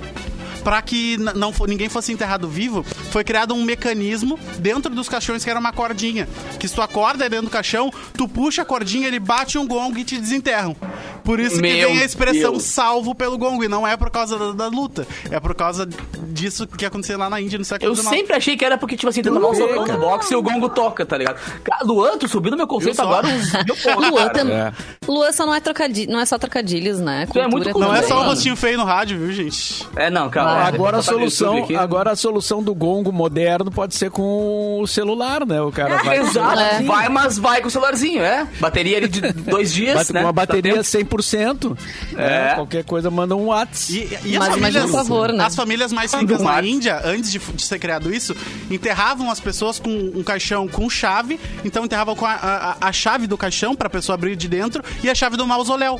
Pra que não ninguém fosse enterrado vivo, foi criado um mecanismo dentro dos caixões que era uma cordinha. Que se tu acorda dentro do caixão, tu puxa a cordinha, ele bate um gongo e te desenterram. Por isso que Meu vem a expressão Deus. salvo pelo gongo. E não é por causa da, da luta. É por causa disso que aconteceu lá na Índia no século Eu XIX. sempre achei que era porque, tipo assim, tu tomar um socão no boxe e o gongo toca, tá ligado? Cara, Luan, tu subiu no meu conceito só? agora Luan, tam... É. Luan só não é, trocadi... não é só trocadilhos, né? Tu é muito Cultura Não é só o também. rostinho feio no rádio, viu, gente? É, não, calma. Ah, agora, a solução, aqui. agora a solução do gongo moderno pode ser com o celular, né? O cara vai, Exato, É. vai, mas vai com o celularzinho, é. Bateria ali de dois dias, bate né? uma bateria tempo. 100%. É. né? Qualquer coisa manda um WhatsApp. E, e as Mas famílias, imagina o favor, né? as famílias mais ricas na. Índia, antes de, de ser criado isso, enterravam as pessoas com um caixão com chave. Então enterravam com a, a- a chave do caixão pra pessoa abrir de dentro e a chave do mausoléu.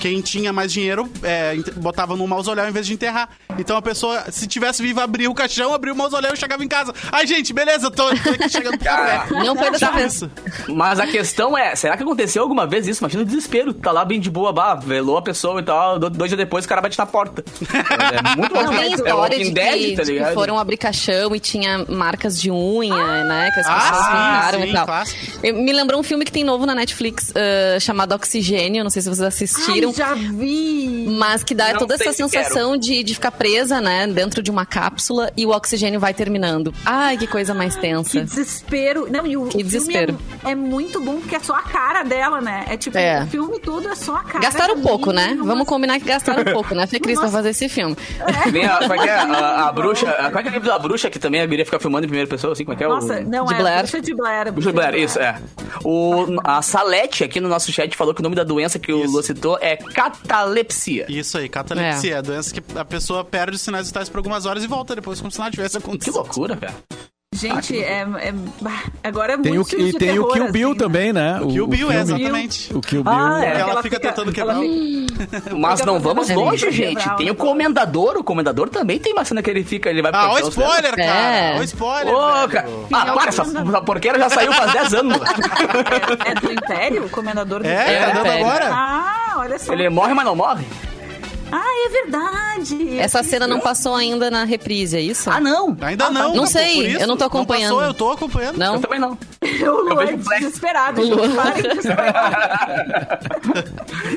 Quem tinha mais dinheiro é, botava num mausoléu em vez de enterrar. Então a pessoa, se tivesse viva, abria o caixão, abria o mausoléu e chegava em casa. Ai, gente, beleza, tô, tô aqui chegando pro café. Não foi dessa vez. Mas a questão é, será que aconteceu alguma vez isso? Imagina o desespero. Tá lá bem de boa, bah, velou a pessoa e tal. do- Dois dias depois o cara bate na porta. É muito Não, tem É história de Dead, que, tá de que ligado? foram abrir caixão e tinha marcas de unha, né? Que as Ah, pessoas sim, ficaram sim, e tal. clássico. Me lembrou um filme que tem novo na Netflix ah, chamado Oxigênio. Não sei se vocês assistiram. Ai, já vi! Mas que dá Não toda essa quero. sensação de, de ficar presa, né? Dentro de uma cápsula e o oxigênio vai terminando. Ai, que coisa mais Que tensa. desespero. Não, e o Que filme desespero. É, é muito bom porque é só a cara dela, né? É tipo, É. o filme tudo é só a cara. Gastaram da pouco, né? menina, Vamos combinar que gastaram pouco, né, Fê Cris, pra Nossa. fazer esse filme. A, como é que é? A, a bruxa. a- Qual é que é o livro da bruxa que também a guria fica filmando em primeira pessoa, assim? Como é que é? Nossa, o... não De é. Blair. Bruxa de Blair. Bruxa Blair, isso, é. O, a Salete aqui no nosso chat falou que o nome da doença que o Isso. Lu citou é catalepsia. Isso aí, catalepsia. É. a doença que a pessoa perde os sinais vitais por algumas horas e volta depois, como se nada tivesse Que acontecido. loucura, cara. Gente, é, é- Agora é Tem o, muito filme e tem o terror, Kill Bill assim, também, né? O Kill Bill, é, filme. exatamente. O Kill Bill. Ah, é. Que ela Ela fica tentando ela quebrar. fica- Mas não vamos longe, gente. Tem o o- comendador. O comendador também tem uma cena que ele fica, ele vai Ah, chão, spoiler, cara. É. Ó spoiler, Ô, cara. Ah, é o para, essa, porqueira já saiu faz 10 anos. É, é do Império? O comendador do É, Império? tá dando agora. Ah, olha só. Ele morre, mas não morre? Ah, é verdade. Essa cena não passou ainda na reprise, é isso? Ah, não. Ainda não. Não por sei, isso. eu não tô acompanhando. um passou, eu tô acompanhando. Não? Eu também não. O Luan vejo Black. desesperado. esperar.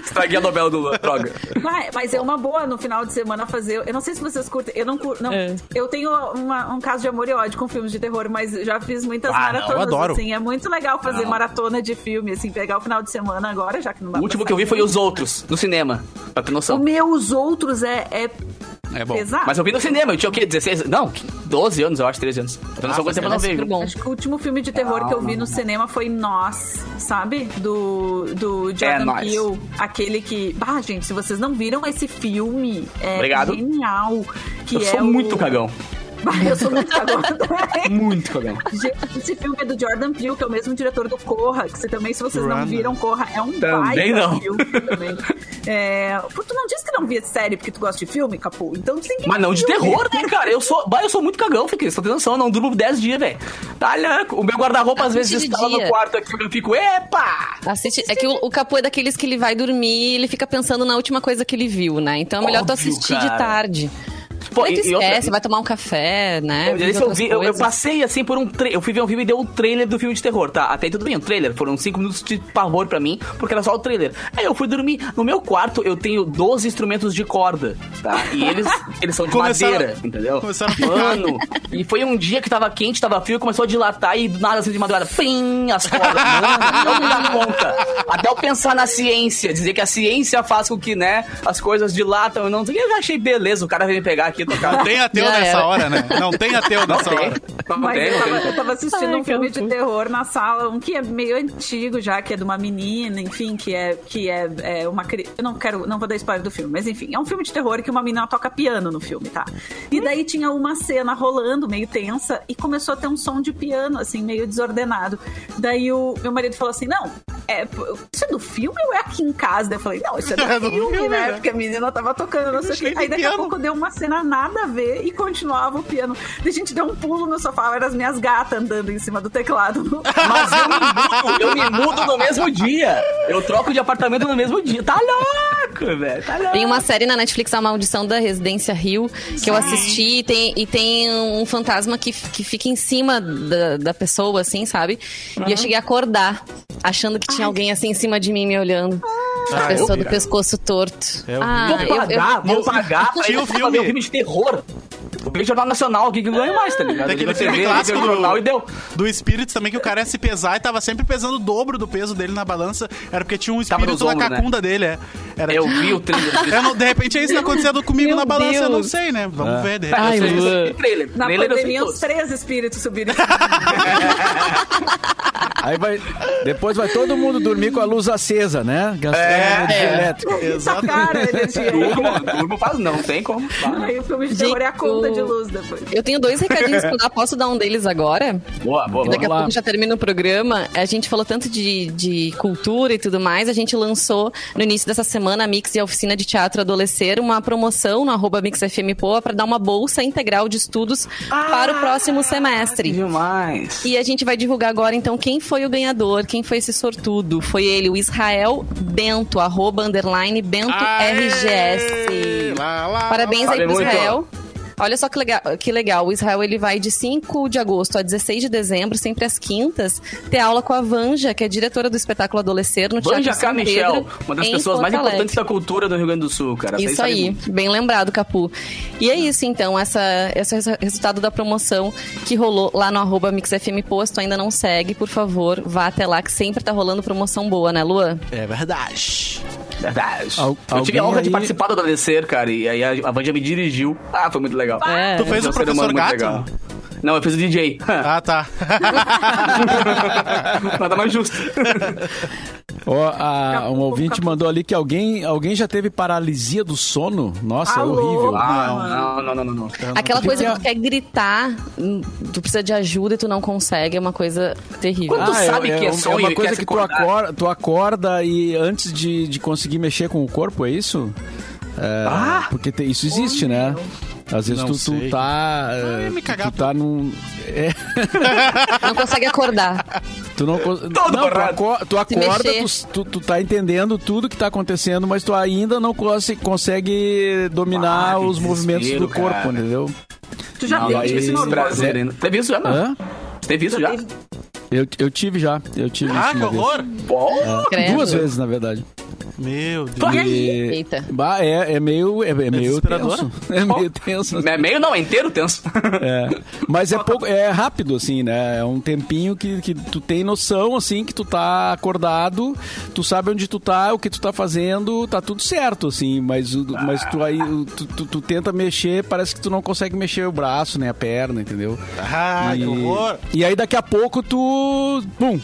Estraguei a novela do Lula, droga. Vai, mas é uma boa no final de semana fazer. Eu não sei se vocês curtem. Eu não curto. Não, É. Eu tenho uma- um caso de amor e ódio com filmes de terror, mas já fiz muitas Ah, não, maratonas. eu adoro. Assim, é muito legal fazer Não. maratona de filme, assim, pegar o final de semana agora, já que não dá O último que eu vi foi Os Outros, no cinema. Pra ter O noção. meu, os outros é, é É bom. pesado. Mas eu vi no cinema, eu tinha o quê? 16? Não, 12 anos, eu acho, 13 anos. Ter noção quanto tempo eu não É super vejo. bom. Acho que o último filme de terror que eu vi no cinema foi Nós, sabe? Do, do Jordan Nós. Peele. Aquele que. Ah, gente, se vocês não viram esse filme, é Obrigado. genial. Que Eu é sou o- muito cagão. Eu sou muito cagão também. Muito cagão. Gente, esse filme é do Jordan Peele, que é o mesmo diretor do Corra, que você também, se vocês não viram Corra, é um Também baita não. filme também. É... Pô, tu não disse que não via série porque tu gosta de filme, Capu? Então tu tem que Mas não de terror, né, cara? Eu sou, bah, eu sou muito cagão, fiquei. Você tem noção, eu não durmo 10 dias, velho. Tá louco. O meu guarda-roupa às vezes instala no quarto aqui, eu fico, epa! Assiste, é que o, o Capô é daqueles que ele vai dormir e ele fica pensando na última coisa que ele viu, né? Então é melhor tu Óbvio, assistir cara. de tarde. Pô, e- outra- vai tomar um café, né? Eu, eu, vi, eu, eu passei assim por um trailer. Eu fui ver um filme e deu um trailer do filme de terror, tá? Até aí tudo bem, um trailer. Foram cinco minutos de pavor pra mim, porque era só o trailer. Aí eu fui dormir. No meu quarto eu tenho 12 instrumentos de corda, tá? E eles, eles são de Começaram- madeira, entendeu? começaram a. Mano, e foi um dia que tava quente, tava frio, começou a dilatar e do nada assim de madrugada, pim, as cordas. Mano, não me dá conta. Até eu pensar na ciência, dizer que a ciência faz com que, né, as coisas dilatam. Eu não sei, eu já achei beleza. O cara veio me pegar aqui e tocar. Não tem ateu Já nessa era. hora, né? Não tem ateu nessa tem. hora. Mas eu tava, eu tava assistindo Ai, um que filme de terror na sala, um que é meio antigo já, que é de uma menina, enfim, que é que é, é uma cri- eu não quero, não vou dar spoiler do filme, mas enfim, é um filme de terror que uma menina toca piano no filme, tá? E daí tinha uma cena rolando meio tensa e começou a ter um som de piano assim meio desordenado. Daí o meu marido falou assim: "Não, é isso é do filme ou é aqui em casa?" Daí eu falei: "Não, isso é do, É do filme, filme, né? né? Porque a menina tava tocando, não sei o quê. de Aí daqui a piano. pouco deu uma cena nada a ver e continuava o piano. Daí a gente deu um pulo no sofá, eram as minhas gatas andando em cima do teclado. Mas eu me mudo, eu me mudo no mesmo dia. Eu troco de apartamento no mesmo dia. Tá louco, velho. Tá louco. Tem uma série na Netflix, A Maldição da Residência Rio, que eu assisti e tem, e tem um fantasma que, que fica em cima da, da pessoa, assim, sabe? E eu cheguei a acordar, achando que tinha alguém assim em cima de mim me olhando. A pessoa do pescoço torto. Eu vi. ah, Vou eu, pagar, eu, vou pagar pra o pra ver filme. um filme de terror. Eu peguei Jornal Nacional aqui que ganha mais, tá ligado? Tem Eu aquele TV, filme ligo clássico o jornal do, e deu. do espírito também, que o cara ia se pesar e tava sempre pesando o dobro do peso dele na balança. Era porque tinha um Tava espírito nos na ombros, né? cacunda dele, é. Era, Eu vi o trailer. Não- de repente é isso que tá acontecendo comigo Meu na balança, eu não Deus. sei, né? Vamos ver, de Ai, repente. Ai, eu sei, trailer. Na trailer pandemia, três espíritos subiram. Aí vai. Depois vai todo mundo dormir com a luz acesa, né? Gastando É. energia elétrica. Essa cara, a energia. Turbo, turbo faz não, tem como. Vai. Aí o filme de terror é a conta de luz depois. Eu tenho dois recadinhos pra dar. Posso dar um deles agora? Boa, boa, Daqui a lá. pouco já termina o programa. A gente falou tanto de, de cultura e tudo mais. A gente lançou no início dessa semana a Mix e a Oficina de Teatro Adolescer uma promoção no arroba MixFMPoa para dar uma bolsa integral de estudos para o próximo semestre. Demais. E a gente vai divulgar agora, então, quem foi o ganhador, quem foi esse sortudo. Foi ele, o Israel Bento, arroba underline Bento RGS. Lá, lá, Parabéns lá. aí pro Valeu muito. Olha só que legal, que legal. O Israel ele vai de 5 de agosto a 16 de dezembro, sempre às quintas, ter aula com a Vanja, que é diretora do espetáculo Adolescer no Teatro Vanja São K. Michel, Pedro, uma das pessoas mais Alegre. importantes da cultura do Rio Grande do Sul, cara. Isso aí, muito. bem lembrado, Capu. E é isso, então, essa, esse é o resultado da promoção que rolou lá no arroba MixFM Posto. Ainda não segue, por favor, vá até lá, que sempre tá rolando promoção boa, né, Luan? É verdade. Al- eu tive a honra de aí- participar do Adolescer, cara, e aí a, Vanja me dirigiu. Ah, foi muito legal. É. Tu fez Foi o um professor muito gato? Não, eu fiz o DJ. Ah, tá. Nada mais justo. Ó, a- um ouvinte mandou ali que alguém, alguém já teve paralisia do sono. Nossa, Alô? é horrível. Ah, não, não, não, não, não. Aquela coisa é- que tu quer gritar, hum, tu precisa de ajuda e tu não consegue, é uma coisa terrível. Quando- Tu sabe que é um- sonho uma e coisa que tu acorda, tu acorda e antes de, de conseguir mexer com o corpo, é isso? É, Ah! Porque te- isso existe, né? Às vezes Não tu, tu tá. ia é, me cagar. tu tá num. é, Não consegue acordar. tu não, Todo não, tu, aco- tu acorda, tu, tu, tu tá entendendo tudo que tá acontecendo, mas tu ainda não cons- consegue dominar Ah, os movimentos do corpo, cara. entendeu? Tu já Não, teve esse isso, prazer ainda. Teve isso já, não? Hã? Teve isso já? Eu, eu tive já. Eu tive Ah, que horror. Pô, Credo. Duas vezes, na verdade. Meu Deus. E, Eita. bah, é, é meio, é, é meio tenso. É meio tenso. é meio não, é inteiro tenso. É. Mas é pouco, é rápido, assim, né? É um tempinho que, que tu tem noção, assim, que tu tá acordado, tu sabe onde tu tá, o que tu tá fazendo, tá tudo certo, assim, mas, mas tu aí, tu, tu, tu tenta mexer, parece que tu não consegue mexer o braço, nem a perna, entendeu? Ah, que horror. e aí daqui a pouco tu. Pum!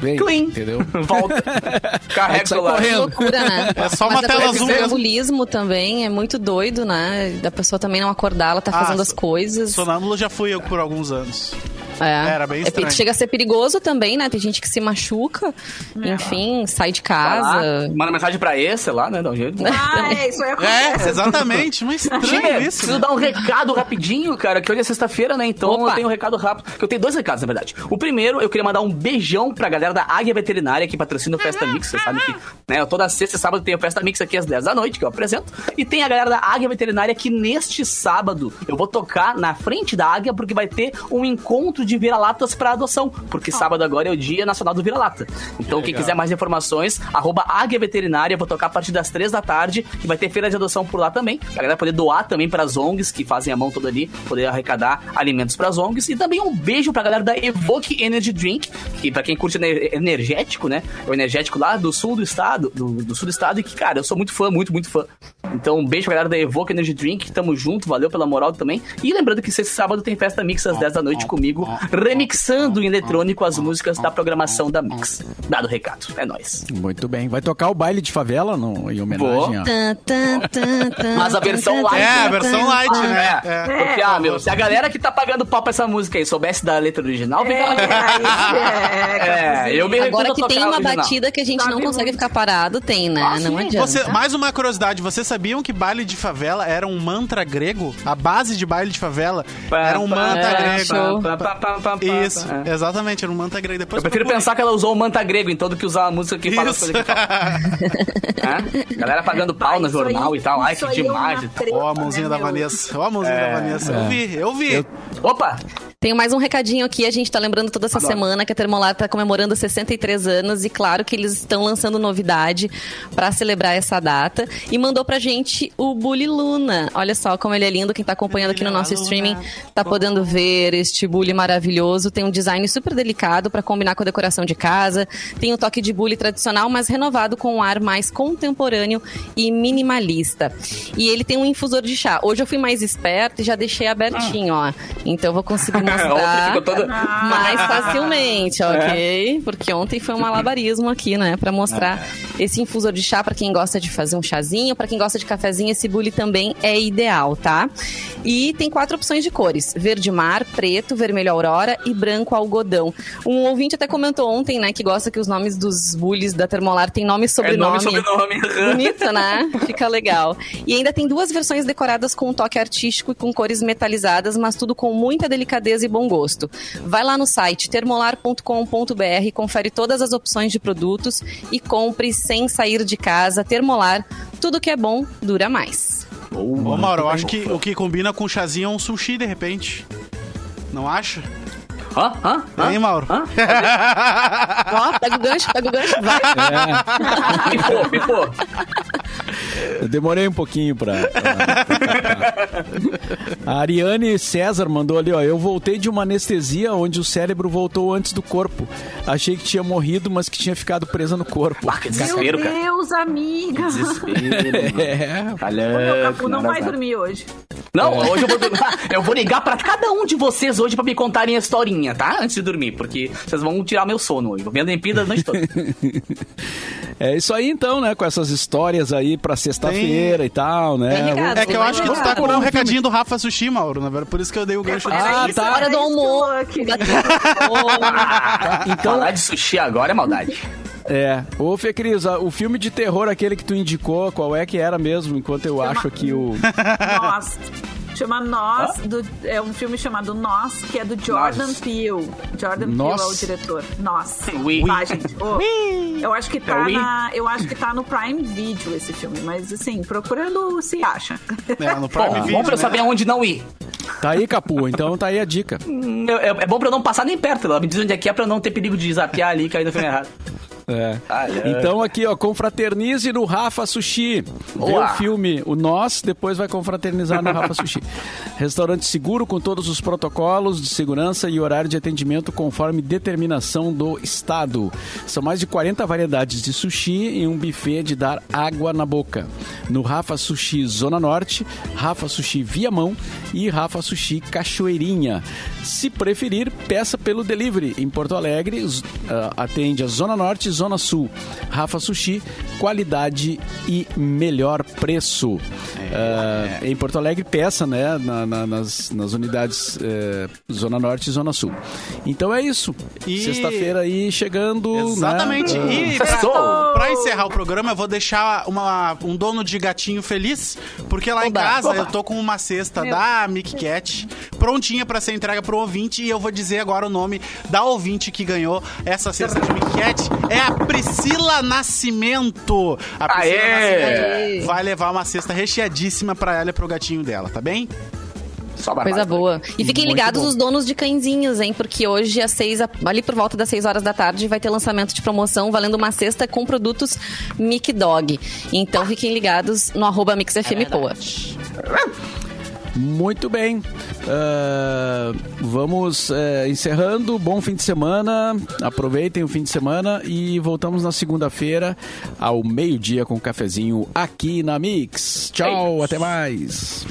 Vem, Clean. entendeu? Volta. Carrega Sai o celular. Que loucura, né? É só uma Mas tela azul o mesmo. também é muito doido, né? Da pessoa também não acordar, ela tá Ah, fazendo as coisas. Sonâmbulo já fui eu por alguns anos. É. Era bem É, estranho. chega a ser perigoso também, né? Tem gente que se machuca, enfim, sai de lá, casa. Manda mensagem pra esse lá, né? Dá um jeito. Ah, é, isso aí acontece. É, exatamente. Mas estranho Tia, isso. preciso né? dar um recado rapidinho, cara, que hoje é sexta-feira, né? Então Opa. eu tenho um recado rápido. Eu tenho dois recados, na verdade. O primeiro, eu queria mandar um beijão pra galera da Águia Veterinária que patrocina o Festa Mix. Você sabe que, né? Toda sexta e sábado tem o Festa Mix aqui às 10 da noite, que eu apresento. E tem a galera da Águia Veterinária que neste sábado eu vou tocar na frente da Águia, porque vai ter um encontro de vira-latas pra adoção. Porque sábado agora é o Dia Nacional do Vira-Lata. Então, quem quiser mais informações, arroba Águia Veterinária, vou tocar a partir das 3 da tarde. E vai ter feira de adoção por lá também. A galera poder doar também pras ONGs, que fazem a mão toda ali, poder arrecadar alimentos pras ONGs. E também um beijo pra galera da Evoque Energy Drink, que pra quem curte ener- energético, né? É o energético lá do sul do estado, do, do sul do estado, e que, cara, eu sou muito fã, muito, muito fã. Então, um beijo pra galera da Evoque Energy Drink, tamo junto, valeu pela moral também. E lembrando que esse sábado tem festa Mix às 10 da noite comigo, remixando em eletrônico as músicas da programação da Mix. Dado o recado, é nóis. Muito bem. Vai tocar o baile de favela não, em homenagem a. Mas a versão light. É, a versão light, né? É, É. porque, ah, meu, se a galera que tá pagando pau pra essa música aí soubesse da letra original, vem cá. É, É, eu me Agora que tem uma original. batida que a gente Sabe não consegue muito. ficar parado, tem, né? Ah, não adianta. Você, mais uma curiosidade, vocês sabiam que baile de favela era um mantra grego? A base de baile de favela era um mantra é, grego. Pá, pá, pá, pá, pá, Isso, é. exatamente, era um mantra grego. Depois Eu prefiro procurem. pensar que ela usou o manta grego, então, do que usar a música que fala as Isso. coisas que fala. É? Galera pagando pau no Isso aí- jornal e tal. Ai, isso que aí é demais e Ó a mãozinha né, da? Vanessa. Ó a mãozinha da Vanessa. Eu vi, eu vi. Opa! Tenho mais um recadinho aqui, a gente tá lembrando toda essa Adoro. semana que a Termolar tá comemorando 63 anos e claro que eles estão lançando novidade pra celebrar essa data e mandou pra gente o Bully Luna. Olha só como ele é lindo, quem tá acompanhando aqui no nosso streaming tá podendo ver este bully maravilhoso, tem um design super delicado pra combinar com a decoração de casa, tem um toque de bully tradicional, mas renovado com um ar mais contemporâneo e minimalista. E ele tem um infusor de chá. Hoje eu fui mais esperto e já deixei abertinho, ó. Então eu vou conseguir mostrar toda- mais facilmente, ok? Porque ontem foi um malabarismo aqui, né? Pra mostrar esse infusor de chá pra quem gosta de fazer um chazinho, pra quem gosta de cafezinho, esse bule também é ideal, tá? E tem quatro opções de cores: verde mar, preto, vermelho aurora e branco algodão. Um ouvinte até comentou ontem, né, que gosta que os nomes dos bules da Termolar tem nome e É nome sobrenome. e sobrenome. Bonito, né? Fica legal. E ainda tem duas versões decoradas com um toque artístico e com cores metalizadas, mas tudo com muita delicadeza e bom gosto. Vai lá no site termolar.com.br, confere todas as opções de produtos e compre sem sair de casa. Termolar, tudo que é bom dura mais. Ô, Mauro, eu acho que o que combina com chazinho é um sushi, de repente. Não acha? Hã? Hã? Hã? Hein, Mauro? Hã? Ó, pega o gancho, pega o gancho, vai. Pifou, pifou. Eu demorei um pouquinho pra. pra- pra- A Ariane César mandou ali, ó. Eu voltei de uma anestesia onde o cérebro voltou antes do corpo. Achei que tinha morrido, mas que tinha ficado presa no corpo. Ah, que Meu desespero, cara. Deus, amiga. Desespero. É. Olha, O meu Capu não vai dormir hoje. Não, hoje eu vou, eu vou ligar pra cada um de vocês hoje pra me contarem a historinha, tá? Antes de dormir, porque vocês vão tirar meu sono hoje. Vou vendo a noite toda. É isso aí então, né? Com essas histórias aí pra sexta-feira e tal, né? Ligado. É que eu acho que tu tá com um recadinho do Rafa Sushi, Mauro, na verdade. Por isso que eu dei o gancho. Ah, isso, tá. Hora do almoço. queria. Então, Falar de sushi agora é maldade. é. Ô, Fê Cris, o filme de terror, aquele que tu indicou, qual é que era mesmo? Enquanto eu acho aqui o. Nós. Chama Nós, do- é um filme chamado Nós, que é do Jordan Nós. Peele. Jordan Nós? Peele é o diretor. Nós. Oui. Tá, gente. Ô, eu acho que É tá oui. na, eu acho que tá no Prime Video esse filme, mas assim, procurando se acha. É, no Prime Bom, Video, bom pra eu né? saber aonde não ir. Tá aí, Capu. Então tá aí a dica. É, é bom pra eu não passar nem perto. Ela me diz onde é que é pra eu não ter perigo de zapear ali e cair no filme errado. É. Ai. Então aqui, ó, confraternize no Rafa Sushi. Vê o filme O Nós, depois vai confraternizar no Rafa Sushi. Restaurante seguro com todos os protocolos de segurança e horário de atendimento conforme determinação do Estado. São mais de 40 variedades de sushi e um buffet de dar água na boca. No Rafa Sushi Zona Norte, Rafa Sushi Viamão e Rafa Sushi Cachoeirinha. Se preferir, peça pelo delivery. Em Porto Alegre, ah, atende a Zona Norte Zona Sul. Rafa Sushi, qualidade e melhor preço. Ah, Em Porto Alegre, peça, né? na- na- nas, nas unidades eh, Zona Norte e Zona Sul. Então é isso. E- Sexta-feira aí chegando. né? Exatamente. Ah, E pra, pra encerrar o programa, eu vou deixar uma- um dono de gatinho feliz, porque lá em Oba. casa Oba. eu tô com uma cesta da Mickey Cat prontinha pra ser entregue pro ouvinte e eu vou dizer agora o nome da ouvinte que ganhou essa cesta de Mickey Cat. É a Priscila Nascimento. A Priscila Aê! Nascimento vai levar uma cesta recheadíssima pra ela e pro gatinho dela, tá bem? Só Coisa boa. E fiquem Muito ligados bom. os donos de cãezinhos, hein? Porque hoje, às seis, ali por volta das 6 horas da tarde, vai ter lançamento de promoção valendo uma cesta com produtos Mic Dog. Então fiquem ligados no arroba MixFM Poa. Muito bem. Ah, vamos eh, encerrando. Bom fim de semana. Aproveitem o fim de semana e voltamos na segunda-feira ao meio-dia com um cafezinho aqui na Mix. Tchau, até mais.